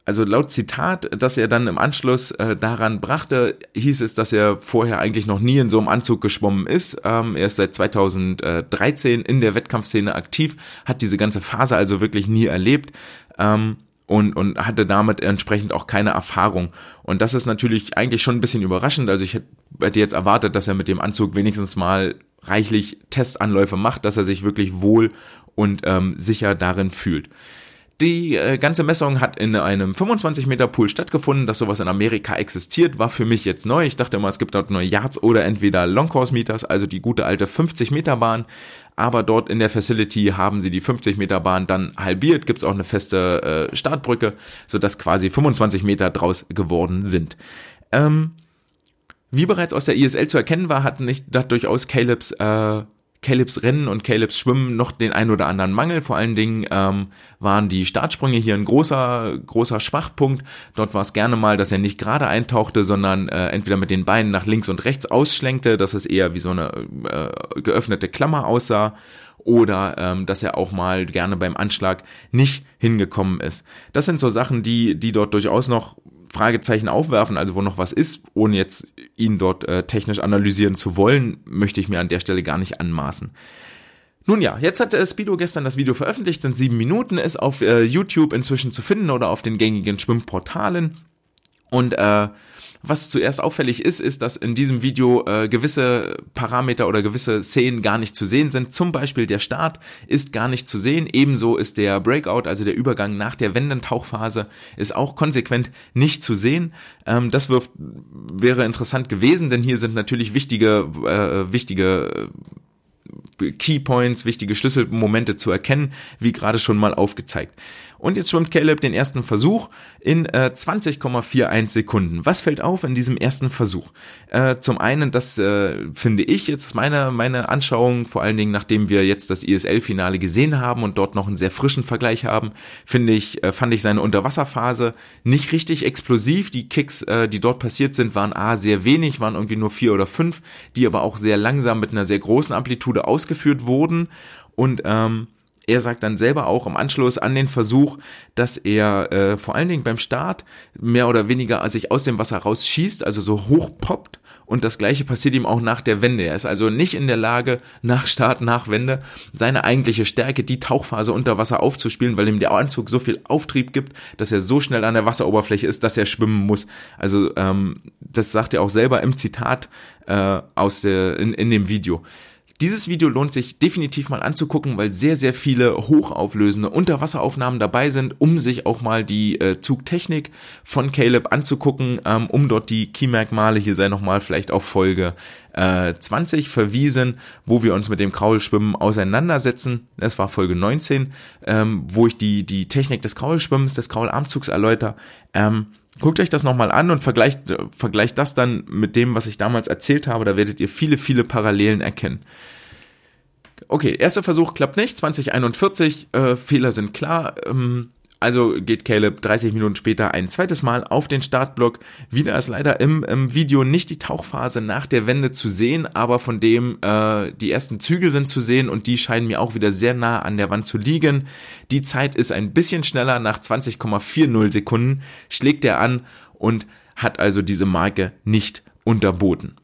also laut Zitat, das er dann im Anschluss äh, daran brachte, hieß es, dass er vorher eigentlich noch nie in so einem Anzug geschwommen ist. Ähm, er ist seit 2013 in der Wettkampfszene aktiv, hat diese ganze Phase also wirklich nie erlebt. Ähm, und, und hatte damit entsprechend auch keine Erfahrung. Und das ist natürlich eigentlich schon ein bisschen überraschend. Also ich hätte jetzt erwartet, dass er mit dem Anzug wenigstens mal reichlich Testanläufe macht, dass er sich wirklich wohl und ähm, sicher darin fühlt. Die äh, ganze Messung hat in einem 25 Meter Pool stattgefunden, dass sowas in Amerika existiert, war für mich jetzt neu. Ich dachte immer, es gibt dort nur Yards oder entweder Long Course Meters, also die gute alte 50 Meter Bahn. Aber dort in der Facility haben sie die 50 Meter Bahn dann halbiert, gibt es auch eine feste äh, Startbrücke, sodass quasi 25 Meter draus geworden sind. Ähm, wie bereits aus der ISL zu erkennen war, hat nicht hat durchaus Calebs äh, Calebs Rennen und Calebs Schwimmen noch den ein oder anderen Mangel. Vor allen Dingen ähm, waren die Startsprünge hier ein großer, großer Schwachpunkt. Dort war es gerne mal, dass er nicht gerade eintauchte, sondern äh, entweder mit den Beinen nach links und rechts ausschlenkte, dass es eher wie so eine äh, geöffnete Klammer aussah oder ähm, dass er auch mal gerne beim Anschlag nicht hingekommen ist. Das sind so Sachen, die, die dort durchaus noch Fragezeichen aufwerfen, also wo noch was ist, ohne jetzt ihn dort äh, technisch analysieren zu wollen, möchte ich mir an der Stelle gar nicht anmaßen. Nun ja, jetzt hat äh, Speedo gestern das Video veröffentlicht, sind sieben Minuten, ist auf äh, YouTube inzwischen zu finden oder auf den gängigen Schwimmportalen. Und äh, was zuerst auffällig ist, ist, dass in diesem Video äh, gewisse Parameter oder gewisse Szenen gar nicht zu sehen sind. Zum Beispiel der Start ist gar nicht zu sehen. Ebenso ist der Breakout, also der Übergang nach der Wendentauchphase, ist auch konsequent nicht zu sehen. Ähm, das wirft, wäre interessant gewesen, denn hier sind natürlich wichtige, äh, wichtige Keypoints, wichtige Schlüsselmomente zu erkennen, wie gerade schon mal aufgezeigt. Und jetzt schwimmt Caleb den ersten Versuch in äh, 20,41 Sekunden. Was fällt auf in diesem ersten Versuch? Äh, zum einen, das äh, finde ich jetzt meine, meine Anschauung, vor allen Dingen nachdem wir jetzt das ISL-Finale gesehen haben und dort noch einen sehr frischen Vergleich haben, finde ich, äh, fand ich seine Unterwasserphase nicht richtig explosiv. Die Kicks, äh, die dort passiert sind, waren A, sehr wenig, waren irgendwie nur vier oder fünf, die aber auch sehr langsam mit einer sehr großen Amplitude ausgeführt wurden und ähm, er sagt dann selber auch im Anschluss an den Versuch, dass er äh, vor allen Dingen beim Start mehr oder weniger sich aus dem Wasser rausschießt, also so hoch poppt. Und das gleiche passiert ihm auch nach der Wende. Er ist also nicht in der Lage, nach Start, nach Wende, seine eigentliche Stärke, die Tauchphase unter Wasser aufzuspielen, weil ihm der Anzug so viel Auftrieb gibt, dass er so schnell an der Wasseroberfläche ist, dass er schwimmen muss. Also ähm, das sagt er auch selber im Zitat äh, aus der, in, in dem Video. Dieses Video lohnt sich definitiv mal anzugucken, weil sehr, sehr viele hochauflösende Unterwasseraufnahmen dabei sind, um sich auch mal die äh, Zugtechnik von Caleb anzugucken, ähm, um dort die Keymerkmale, hier sei nochmal vielleicht auf Folge äh, 20 verwiesen, wo wir uns mit dem Kraulschwimmen auseinandersetzen. Das war Folge 19, ähm, wo ich die, die Technik des Kraulschwimmens, des Kraularmzugs erläutere. Ähm, Guckt euch das nochmal an und vergleicht, vergleicht das dann mit dem, was ich damals erzählt habe. Da werdet ihr viele, viele Parallelen erkennen. Okay, erster Versuch klappt nicht, 2041, äh, Fehler sind klar. Ähm, also geht Caleb 30 Minuten später ein zweites Mal auf den Startblock. Wieder ist leider im, im Video nicht die Tauchphase nach der Wende zu sehen, aber von dem äh, die ersten Züge sind zu sehen und die scheinen mir auch wieder sehr nah an der Wand zu liegen. Die Zeit ist ein bisschen schneller, nach 20,40 Sekunden schlägt er an und hat also diese Marke nicht unterboten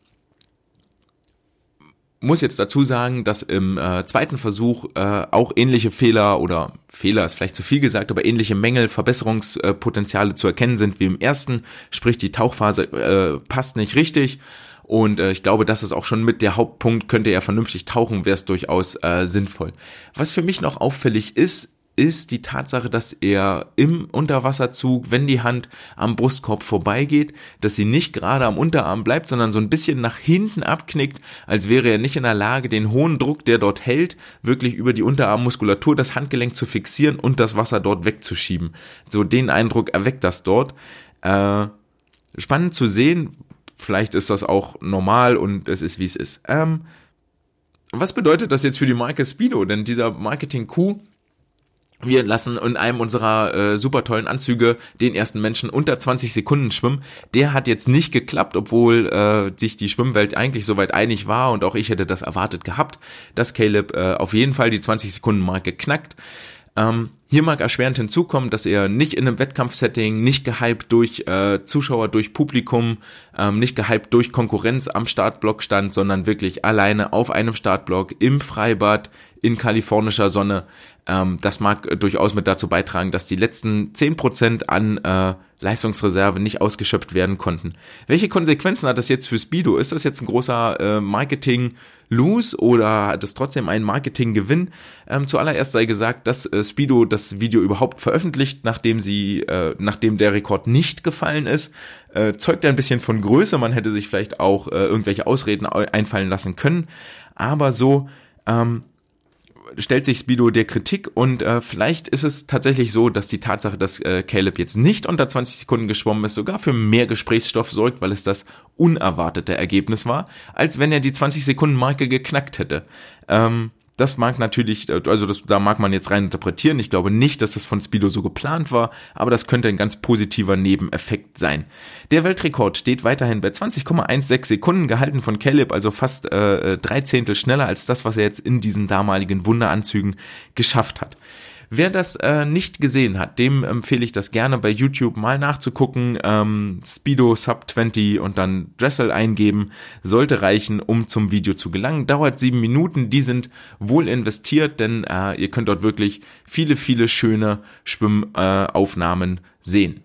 muss jetzt dazu sagen, dass im äh, zweiten Versuch äh, auch ähnliche Fehler oder Fehler ist vielleicht zu viel gesagt, aber ähnliche Mängel, Verbesserungspotenziale zu erkennen sind wie im ersten. Sprich, die Tauchphase äh, passt nicht richtig. Und äh, ich glaube, das ist auch schon mit der Hauptpunkt, könnte er vernünftig tauchen, wäre es durchaus äh, sinnvoll. Was für mich noch auffällig ist, ist die Tatsache, dass er im Unterwasserzug, wenn die Hand am Brustkorb vorbeigeht, dass sie nicht gerade am Unterarm bleibt, sondern so ein bisschen nach hinten abknickt, als wäre er nicht in der Lage, den hohen Druck, der dort hält, wirklich über die Unterarmmuskulatur das Handgelenk zu fixieren und das Wasser dort wegzuschieben. So den Eindruck erweckt das dort. Äh, spannend zu sehen. Vielleicht ist das auch normal und es ist wie es ist. Ähm, was bedeutet das jetzt für die Marke Speedo? Denn dieser Marketing-Coup wir lassen in einem unserer äh, super tollen Anzüge den ersten Menschen unter 20 Sekunden schwimmen. Der hat jetzt nicht geklappt, obwohl äh, sich die Schwimmwelt eigentlich soweit einig war und auch ich hätte das erwartet gehabt, dass Caleb äh, auf jeden Fall die 20 Sekunden Marke knackt. Ähm, hier mag erschwerend hinzukommen, dass er nicht in einem Wettkampfsetting, nicht gehypt durch äh, Zuschauer, durch Publikum, ähm, nicht gehypt durch Konkurrenz am Startblock stand, sondern wirklich alleine auf einem Startblock im Freibad in kalifornischer Sonne. Ähm, das mag durchaus mit dazu beitragen, dass die letzten zehn Prozent an äh, Leistungsreserve nicht ausgeschöpft werden konnten. Welche Konsequenzen hat das jetzt für Speedo? Ist das jetzt ein großer äh, Marketing-Lose oder hat es trotzdem einen Marketing-Gewinn? Ähm, zuallererst sei gesagt, dass äh, Speedo das Video überhaupt veröffentlicht, nachdem sie, äh, nachdem der Rekord nicht gefallen ist. Äh, zeugt ja ein bisschen von Größe. Man hätte sich vielleicht auch äh, irgendwelche Ausreden einfallen lassen können. Aber so ähm, stellt sich Speedo der Kritik und äh, vielleicht ist es tatsächlich so, dass die Tatsache, dass äh, Caleb jetzt nicht unter 20 Sekunden geschwommen ist, sogar für mehr Gesprächsstoff sorgt, weil es das unerwartete Ergebnis war, als wenn er die 20 Sekunden Marke geknackt hätte. Ähm, das mag natürlich, also das, da mag man jetzt rein interpretieren. Ich glaube nicht, dass das von Speedo so geplant war, aber das könnte ein ganz positiver Nebeneffekt sein. Der Weltrekord steht weiterhin bei 20,16 Sekunden, gehalten von Caleb, also fast äh, drei Zehntel schneller als das, was er jetzt in diesen damaligen Wunderanzügen geschafft hat. Wer das äh, nicht gesehen hat, dem empfehle ich das gerne bei YouTube mal nachzugucken. Ähm, Speedo Sub 20 und dann Dressel eingeben, sollte reichen, um zum Video zu gelangen. Dauert sieben Minuten, die sind wohl investiert, denn äh, ihr könnt dort wirklich viele, viele schöne Schwimmaufnahmen äh, sehen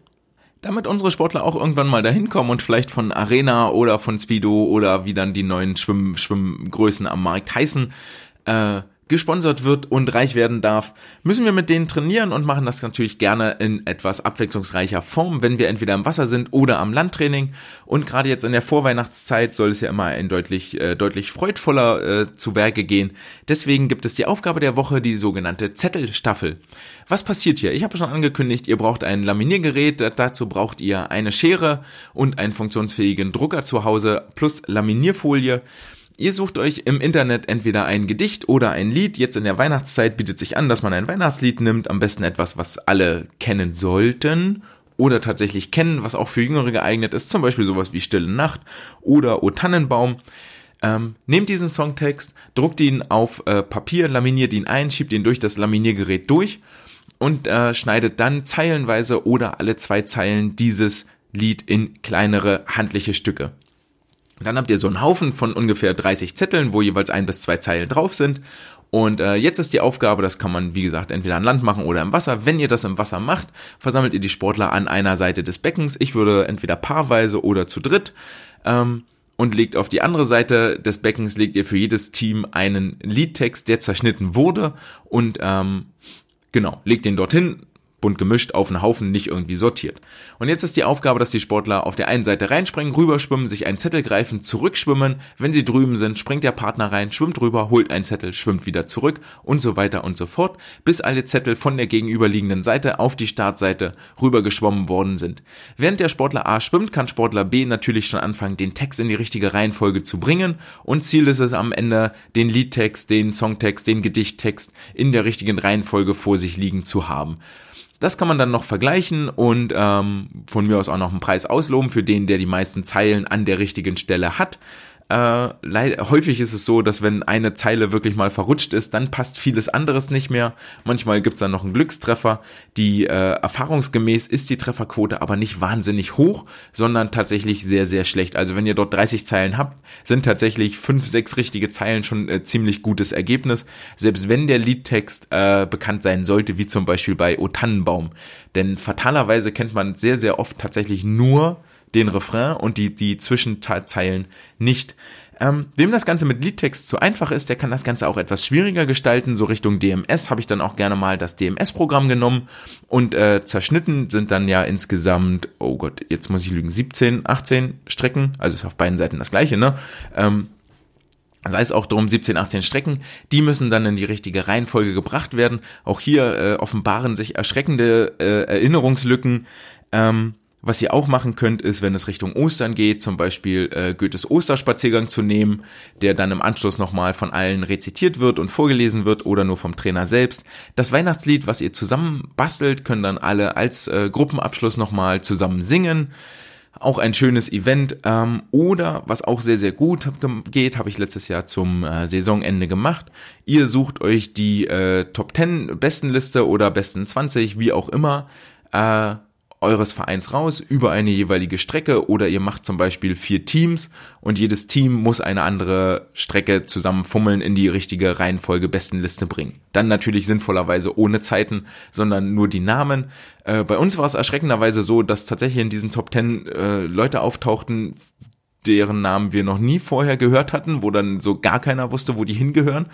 damit unsere Sportler auch irgendwann mal dahin kommen und vielleicht von Arena oder von Speedo oder wie dann die neuen Schwimm Schwimmgrößen am Markt heißen, äh, gesponsert wird und reich werden darf, müssen wir mit denen trainieren und machen das natürlich gerne in etwas abwechslungsreicher Form, wenn wir entweder im Wasser sind oder am Landtraining. Und gerade jetzt in der Vorweihnachtszeit soll es ja immer ein deutlich, äh, deutlich freudvoller äh, zu Werke gehen. Deswegen gibt es die Aufgabe der Woche, die sogenannte Zettelstaffel. Was passiert hier? Ich habe schon angekündigt, ihr braucht ein Laminiergerät, dazu braucht ihr eine Schere und einen funktionsfähigen Drucker zu Hause plus Laminierfolie. Ihr sucht euch im Internet entweder ein Gedicht oder ein Lied. Jetzt in der Weihnachtszeit bietet sich an, dass man ein Weihnachtslied nimmt, am besten etwas, was alle kennen sollten oder tatsächlich kennen, was auch für Jüngere geeignet ist, zum Beispiel sowas wie Stille Nacht oder O Tannenbaum. Ähm, nehmt diesen Songtext, druckt ihn auf äh, Papier, laminiert ihn ein, schiebt ihn durch das Laminiergerät durch und äh, schneidet dann zeilenweise oder alle zwei Zeilen dieses Lied in kleinere handliche Stücke. Dann habt ihr so einen Haufen von ungefähr 30 Zetteln, wo jeweils ein bis zwei Zeilen drauf sind. Und äh, jetzt ist die Aufgabe, das kann man wie gesagt entweder an Land machen oder im Wasser. Wenn ihr das im Wasser macht, versammelt ihr die Sportler an einer Seite des Beckens. Ich würde entweder paarweise oder zu dritt. Ähm, und legt auf die andere Seite des Beckens, legt ihr für jedes Team einen Liedtext, der zerschnitten wurde und ähm, genau, legt den dorthin, bunt gemischt auf einen Haufen, nicht irgendwie sortiert. Und jetzt ist die Aufgabe, dass die Sportler auf der einen Seite reinspringen, rüberschwimmen, sich einen Zettel greifen, zurückschwimmen. Wenn sie drüben sind, springt der Partner rein, schwimmt rüber, holt einen Zettel, schwimmt wieder zurück und so weiter und so fort, bis alle Zettel von der gegenüberliegenden Seite auf die Startseite rübergeschwommen worden sind. Während der Sportler A schwimmt, kann Sportler B natürlich schon anfangen, den Text in die richtige Reihenfolge zu bringen und Ziel ist es am Ende, den Liedtext, den Songtext, den Gedichttext in der richtigen Reihenfolge vor sich liegen zu haben. Das kann man dann noch vergleichen und ähm, von mir aus auch noch einen Preis ausloben für den, der die meisten Zeilen an der richtigen Stelle hat. Äh, häufig ist es so, dass wenn eine Zeile wirklich mal verrutscht ist, dann passt vieles anderes nicht mehr. Manchmal gibt's dann noch einen Glückstreffer. Die äh, erfahrungsgemäß ist die Trefferquote aber nicht wahnsinnig hoch, sondern tatsächlich sehr, sehr schlecht. Also wenn ihr dort 30 Zeilen habt, sind tatsächlich fünf, sechs richtige Zeilen schon äh, ziemlich gutes Ergebnis. Selbst wenn der Liedtext äh, bekannt sein sollte, wie zum Beispiel bei O Tannenbaum. Denn fatalerweise kennt man sehr, sehr oft tatsächlich nur den Refrain und die, die Zwischenzeilen nicht. Ähm, wem das Ganze mit Liedtext zu einfach ist, der kann das Ganze auch etwas schwieriger gestalten. So Richtung DMS habe ich dann auch gerne mal das DMS-Programm genommen und äh, zerschnitten sind dann ja insgesamt, oh Gott, jetzt muss ich lügen, 17, 18 Strecken, also ist auf beiden Seiten das gleiche, ne? Ähm, sei es auch drum 17, 18 Strecken, die müssen dann in die richtige Reihenfolge gebracht werden. Auch hier äh, offenbaren sich erschreckende äh, Erinnerungslücken. Ähm, was ihr auch machen könnt, ist, wenn es Richtung Ostern geht, zum Beispiel äh, Goethes Osterspaziergang zu nehmen, der dann im Anschluss nochmal von allen rezitiert wird und vorgelesen wird oder nur vom Trainer selbst. Das Weihnachtslied, was ihr zusammen bastelt, können dann alle als äh, Gruppenabschluss nochmal zusammen singen. Auch ein schönes Event. Ähm, oder was auch sehr, sehr gut geht, habe ich letztes Jahr zum äh, Saisonende gemacht. Ihr sucht euch die äh, Top 10 Bestenliste oder besten 20, wie auch immer. Äh, eures Vereins raus über eine jeweilige Strecke oder ihr macht zum Beispiel vier Teams und jedes Team muss eine andere Strecke zusammen fummeln in die richtige Reihenfolge Bestenliste bringen. Dann natürlich sinnvollerweise ohne Zeiten, sondern nur die Namen. Äh, bei uns war es erschreckenderweise so, dass tatsächlich in diesen Top Ten äh, Leute auftauchten, deren Namen wir noch nie vorher gehört hatten, wo dann so gar keiner wusste, wo die hingehören,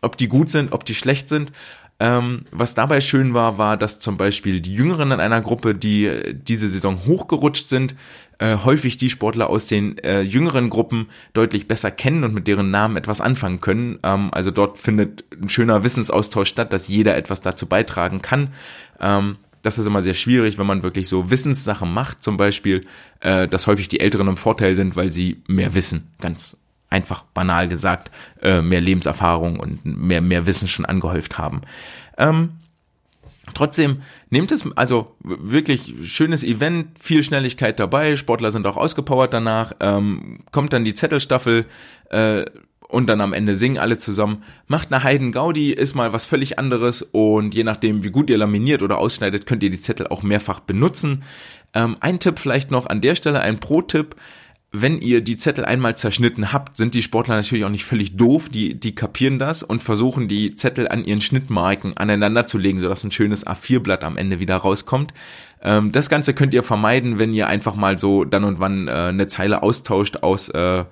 ob die gut sind, ob die schlecht sind. Ähm, was dabei schön war, war, dass zum Beispiel die Jüngeren in einer Gruppe, die diese Saison hochgerutscht sind, äh, häufig die Sportler aus den äh, jüngeren Gruppen deutlich besser kennen und mit deren Namen etwas anfangen können. Ähm, also dort findet ein schöner Wissensaustausch statt, dass jeder etwas dazu beitragen kann. Ähm, das ist immer sehr schwierig, wenn man wirklich so Wissenssachen macht, zum Beispiel, äh, dass häufig die Älteren im Vorteil sind, weil sie mehr wissen. Ganz einfach banal gesagt äh, mehr Lebenserfahrung und mehr, mehr Wissen schon angehäuft haben. Ähm, Trotzdem nehmt es, also wirklich schönes Event, viel Schnelligkeit dabei, Sportler sind auch ausgepowert danach, ähm, kommt dann die Zettelstaffel äh, und dann am Ende singen alle zusammen. Macht eine Heiden Gaudi, ist mal was völlig anderes und je nachdem, wie gut ihr laminiert oder ausschneidet, könnt ihr die Zettel auch mehrfach benutzen. Ähm, ein Tipp vielleicht noch an der Stelle, ein Pro-Tipp wenn ihr die Zettel einmal zerschnitten habt, sind die Sportler natürlich auch nicht völlig doof. Die, die kapieren das und versuchen die Zettel an ihren Schnittmarken aneinander zu legen, sodass ein schönes A4-Blatt am Ende wieder rauskommt. Ähm, das Ganze könnt ihr vermeiden, wenn ihr einfach mal so dann und wann äh, eine Zeile austauscht aus äh,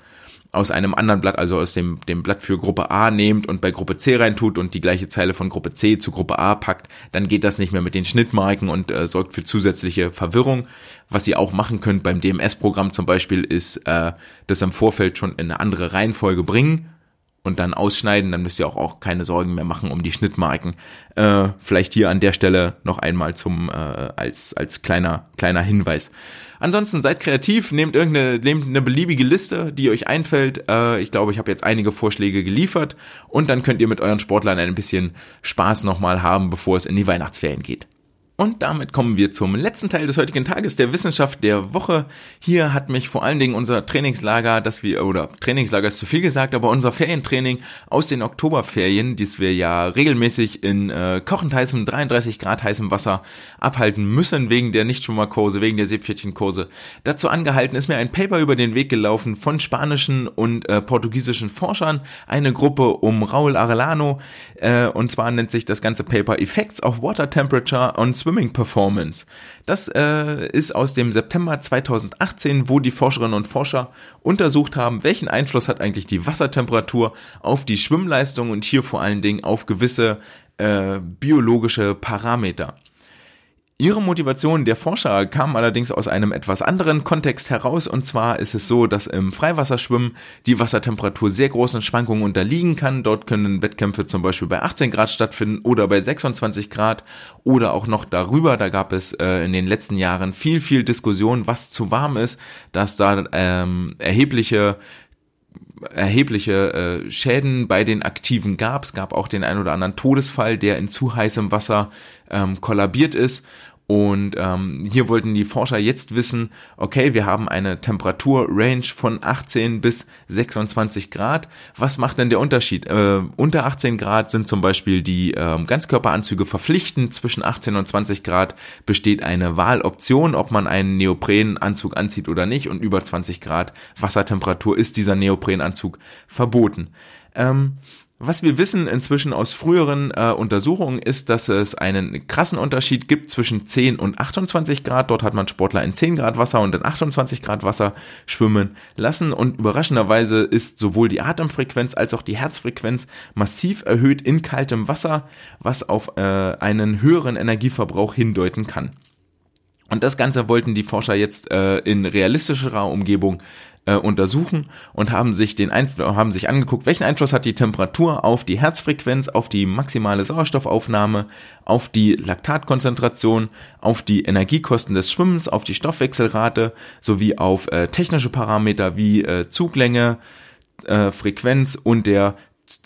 aus einem anderen Blatt, also aus dem, dem Blatt für Gruppe A nehmt und bei Gruppe C reintut und die gleiche Zeile von Gruppe C zu Gruppe A packt, dann geht das nicht mehr mit den Schnittmarken und äh, sorgt für zusätzliche Verwirrung. Was ihr auch machen könnt beim DMS-Programm zum Beispiel ist, äh, das im Vorfeld schon in eine andere Reihenfolge bringen und dann ausschneiden, dann müsst ihr auch, auch keine Sorgen mehr machen um die Schnittmarken. Äh, vielleicht hier an der Stelle noch einmal zum äh, als als kleiner kleiner Hinweis. Ansonsten seid kreativ, nehmt irgendeine nehmt eine beliebige Liste, die euch einfällt. Äh, ich glaube, ich habe jetzt einige Vorschläge geliefert und dann könnt ihr mit euren Sportlern ein bisschen Spaß nochmal haben, bevor es in die Weihnachtsferien geht. Und damit kommen wir zum letzten Teil des heutigen Tages, der Wissenschaft der Woche. Hier hat mich vor allen Dingen unser Trainingslager, das wir, oder Trainingslager ist zu viel gesagt, aber unser Ferientraining aus den Oktoberferien, das wir ja regelmäßig in äh, kochend heißem, 33 Grad heißem Wasser abhalten müssen, wegen der Nichtschwimmerkurse, wegen der Seepferdchenkurse, dazu angehalten ist mir ein Paper über den Weg gelaufen von spanischen und äh, portugiesischen Forschern, eine Gruppe um Raul Arellano, äh, und zwar nennt sich das ganze Paper Effects of Water Temperature on Swimming Performance. Das äh, ist aus dem September 2018, wo die Forscherinnen und Forscher untersucht haben, welchen Einfluss hat eigentlich die Wassertemperatur auf die Schwimmleistung und hier vor allen Dingen auf gewisse äh, biologische Parameter. Ihre Motivation der Forscher kam allerdings aus einem etwas anderen Kontext heraus und zwar ist es so, dass im Freiwasserschwimmen die Wassertemperatur sehr großen Schwankungen unterliegen kann. Dort können Wettkämpfe zum Beispiel bei 18 Grad stattfinden oder bei 26 Grad oder auch noch darüber. Da gab es äh, in den letzten Jahren viel, viel Diskussion, was zu warm ist, dass da ähm, erhebliche erhebliche äh, Schäden bei den Aktiven gab. Es gab auch den ein oder anderen Todesfall, der in zu heißem Wasser ähm, kollabiert ist. Und ähm, hier wollten die Forscher jetzt wissen, okay, wir haben eine Temperaturrange von 18 bis 26 Grad. Was macht denn der Unterschied? Äh, unter 18 Grad sind zum Beispiel die äh, Ganzkörperanzüge verpflichtend. Zwischen 18 und 20 Grad besteht eine Wahloption, ob man einen Neoprenanzug anzieht oder nicht. Und über 20 Grad Wassertemperatur ist dieser Neoprenanzug verboten. Ähm, was wir wissen inzwischen aus früheren äh, Untersuchungen ist, dass es einen krassen Unterschied gibt zwischen 10 und 28 Grad. Dort hat man Sportler in 10 Grad Wasser und in 28 Grad Wasser schwimmen lassen. Und überraschenderweise ist sowohl die Atemfrequenz als auch die Herzfrequenz massiv erhöht in kaltem Wasser, was auf äh, einen höheren Energieverbrauch hindeuten kann. Und das Ganze wollten die Forscher jetzt äh, in realistischerer Umgebung äh, untersuchen und haben sich den haben sich angeguckt, welchen Einfluss hat die Temperatur auf die Herzfrequenz, auf die maximale Sauerstoffaufnahme, auf die Laktatkonzentration, auf die Energiekosten des Schwimmens, auf die Stoffwechselrate sowie auf äh, technische Parameter wie äh, Zuglänge, äh, Frequenz und der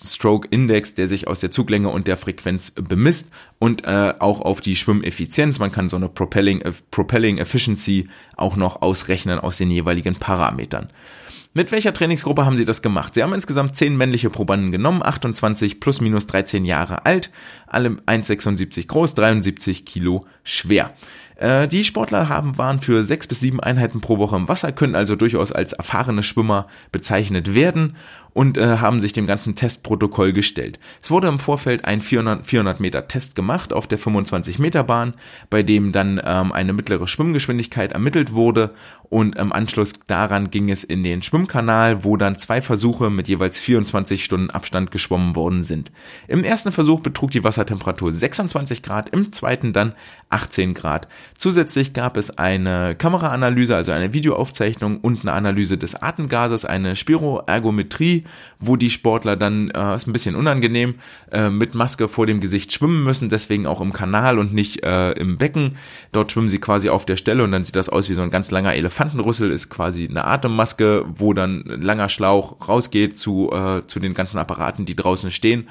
Stroke Index, der sich aus der Zuglänge und der Frequenz bemisst und äh, auch auf die Schwimmeffizienz. Man kann so eine Propelling, äh, Propelling Efficiency auch noch ausrechnen aus den jeweiligen Parametern. Mit welcher Trainingsgruppe haben sie das gemacht? Sie haben insgesamt 10 männliche Probanden genommen, 28 plus minus 13 Jahre alt, alle 1,76 groß, 73 Kilo schwer. Äh, die Sportler haben, waren für sechs bis sieben Einheiten pro Woche im Wasser, können also durchaus als erfahrene Schwimmer bezeichnet werden und äh, haben sich dem ganzen Testprotokoll gestellt. Es wurde im Vorfeld ein 400, 400 Meter Test gemacht auf der 25 Meter Bahn, bei dem dann ähm, eine mittlere Schwimmgeschwindigkeit ermittelt wurde und im Anschluss daran ging es in den Schwimmkanal, wo dann zwei Versuche mit jeweils 24 Stunden Abstand geschwommen worden sind. Im ersten Versuch betrug die Wassertemperatur 26 Grad, im zweiten dann 18 Grad. Zusätzlich gab es eine Kameraanalyse, also eine Videoaufzeichnung und eine Analyse des Atemgases, eine Spiroergometrie wo die Sportler dann, äh, ist ein bisschen unangenehm, äh, mit Maske vor dem Gesicht schwimmen müssen, deswegen auch im Kanal und nicht äh, im Becken. Dort schwimmen sie quasi auf der Stelle und dann sieht das aus wie so ein ganz langer Elefantenrüssel, ist quasi eine Atemmaske, wo dann ein langer Schlauch rausgeht zu, äh, zu den ganzen Apparaten, die draußen stehen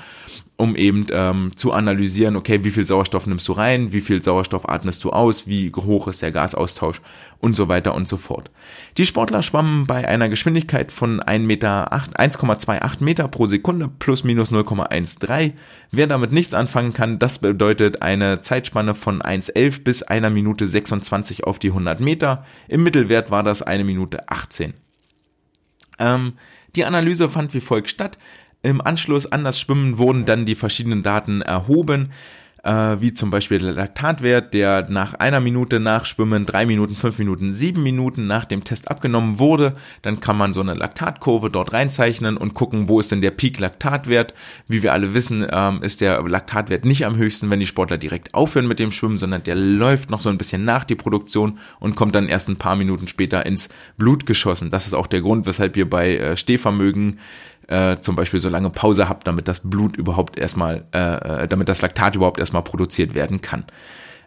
um eben ähm, zu analysieren, okay, wie viel Sauerstoff nimmst du rein, wie viel Sauerstoff atmest du aus, wie hoch ist der Gasaustausch und so weiter und so fort. Die Sportler schwammen bei einer Geschwindigkeit von 1,28 Meter, 1,28 Meter pro Sekunde plus minus 0,13. Wer damit nichts anfangen kann, das bedeutet eine Zeitspanne von 1,11 bis einer Minute 26 auf die 100 Meter. Im Mittelwert war das eine Minute 18. Ähm, die Analyse fand wie folgt statt. Im Anschluss an das Schwimmen wurden dann die verschiedenen Daten erhoben äh, wie zum Beispiel der Laktatwert, der nach einer Minute nach Schwimmen, drei Minuten, fünf Minuten, sieben Minuten nach dem Test abgenommen wurde. Dann kann man so eine Laktatkurve dort reinzeichnen und gucken, wo ist denn der Peak-Laktatwert. Wie wir alle wissen, ähm, ist der Laktatwert nicht am höchsten, wenn die Sportler direkt aufhören mit dem Schwimmen, sondern der läuft noch so ein bisschen nach die Produktion und kommt dann erst ein paar Minuten später ins Blut geschossen. Das ist auch der Grund, weshalb ihr bei äh, Stehvermögen äh, zum Beispiel so lange Pause habt, damit das Blut überhaupt erstmal, äh, äh, damit das Laktat überhaupt erstmal produziert werden kann.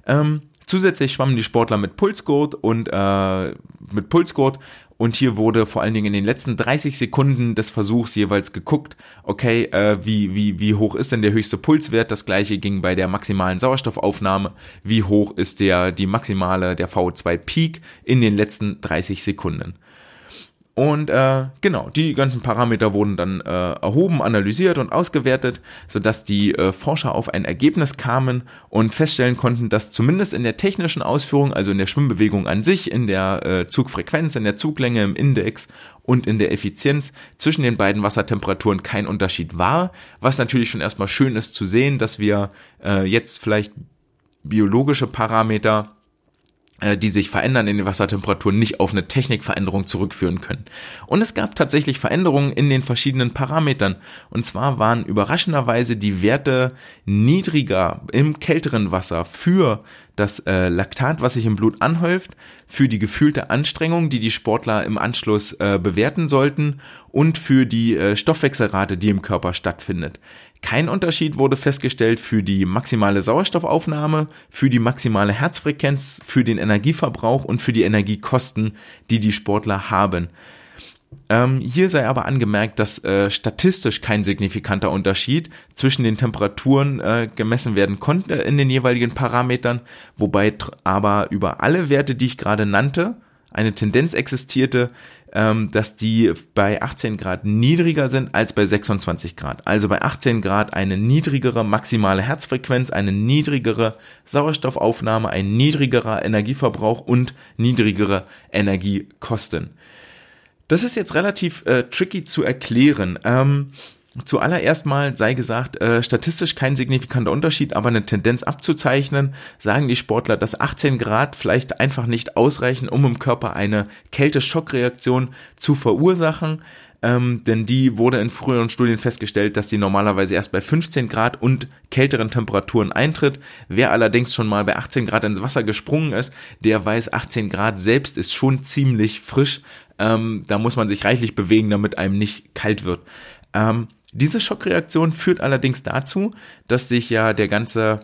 Ähm, zusätzlich schwammen die Sportler mit Pulsgurt und äh, mit Pulsgurt und hier wurde vor allen Dingen in den letzten 30 Sekunden des Versuchs jeweils geguckt, okay, äh, wie, wie, wie hoch ist denn der höchste Pulswert? Das gleiche ging bei der maximalen Sauerstoffaufnahme. Wie hoch ist der, die maximale, der VO2 Peak in den letzten 30 Sekunden? Und äh, genau, die ganzen Parameter wurden dann äh, erhoben, analysiert und ausgewertet, sodass die äh, Forscher auf ein Ergebnis kamen und feststellen konnten, dass zumindest in der technischen Ausführung, also in der Schwimmbewegung an sich, in der äh, Zugfrequenz, in der Zuglänge, im Index und in der Effizienz zwischen den beiden Wassertemperaturen kein Unterschied war, was natürlich schon erstmal schön ist zu sehen, dass wir äh, jetzt vielleicht biologische Parameter die sich verändern in den Wassertemperaturen, nicht auf eine Technikveränderung zurückführen können. Und es gab tatsächlich Veränderungen in den verschiedenen Parametern. Und zwar waren überraschenderweise die Werte niedriger im kälteren Wasser für das äh, Laktat, was sich im Blut anhäuft, für die gefühlte Anstrengung, die die Sportler im Anschluss äh, bewerten sollten und für die äh, Stoffwechselrate, die im Körper stattfindet. Kein Unterschied wurde festgestellt für die maximale Sauerstoffaufnahme, für die maximale Herzfrequenz, für den Energieverbrauch und für die Energiekosten, die die Sportler haben. Ähm, hier sei aber angemerkt, dass äh, statistisch kein signifikanter Unterschied zwischen den Temperaturen äh, gemessen werden konnte in den jeweiligen Parametern, wobei aber über alle Werte, die ich gerade nannte, eine Tendenz existierte, ähm, dass die bei 18 Grad niedriger sind als bei 26 Grad. Also bei 18 Grad eine niedrigere maximale Herzfrequenz, eine niedrigere Sauerstoffaufnahme, ein niedrigerer Energieverbrauch und niedrigere Energiekosten. Das ist jetzt relativ äh, tricky zu erklären. Ähm, Zuallererst mal sei gesagt, äh, statistisch kein signifikanter Unterschied, aber eine Tendenz abzuzeichnen, sagen die Sportler, dass 18 Grad vielleicht einfach nicht ausreichen, um im Körper eine Kälte-Schockreaktion zu verursachen. Ähm, denn die wurde in früheren Studien festgestellt, dass die normalerweise erst bei 15 Grad und kälteren Temperaturen eintritt. Wer allerdings schon mal bei 18 Grad ins Wasser gesprungen ist, der weiß, 18 Grad selbst ist schon ziemlich frisch. Ähm, da muss man sich reichlich bewegen, damit einem nicht kalt wird. Ähm, diese Schockreaktion führt allerdings dazu, dass sich ja der ganze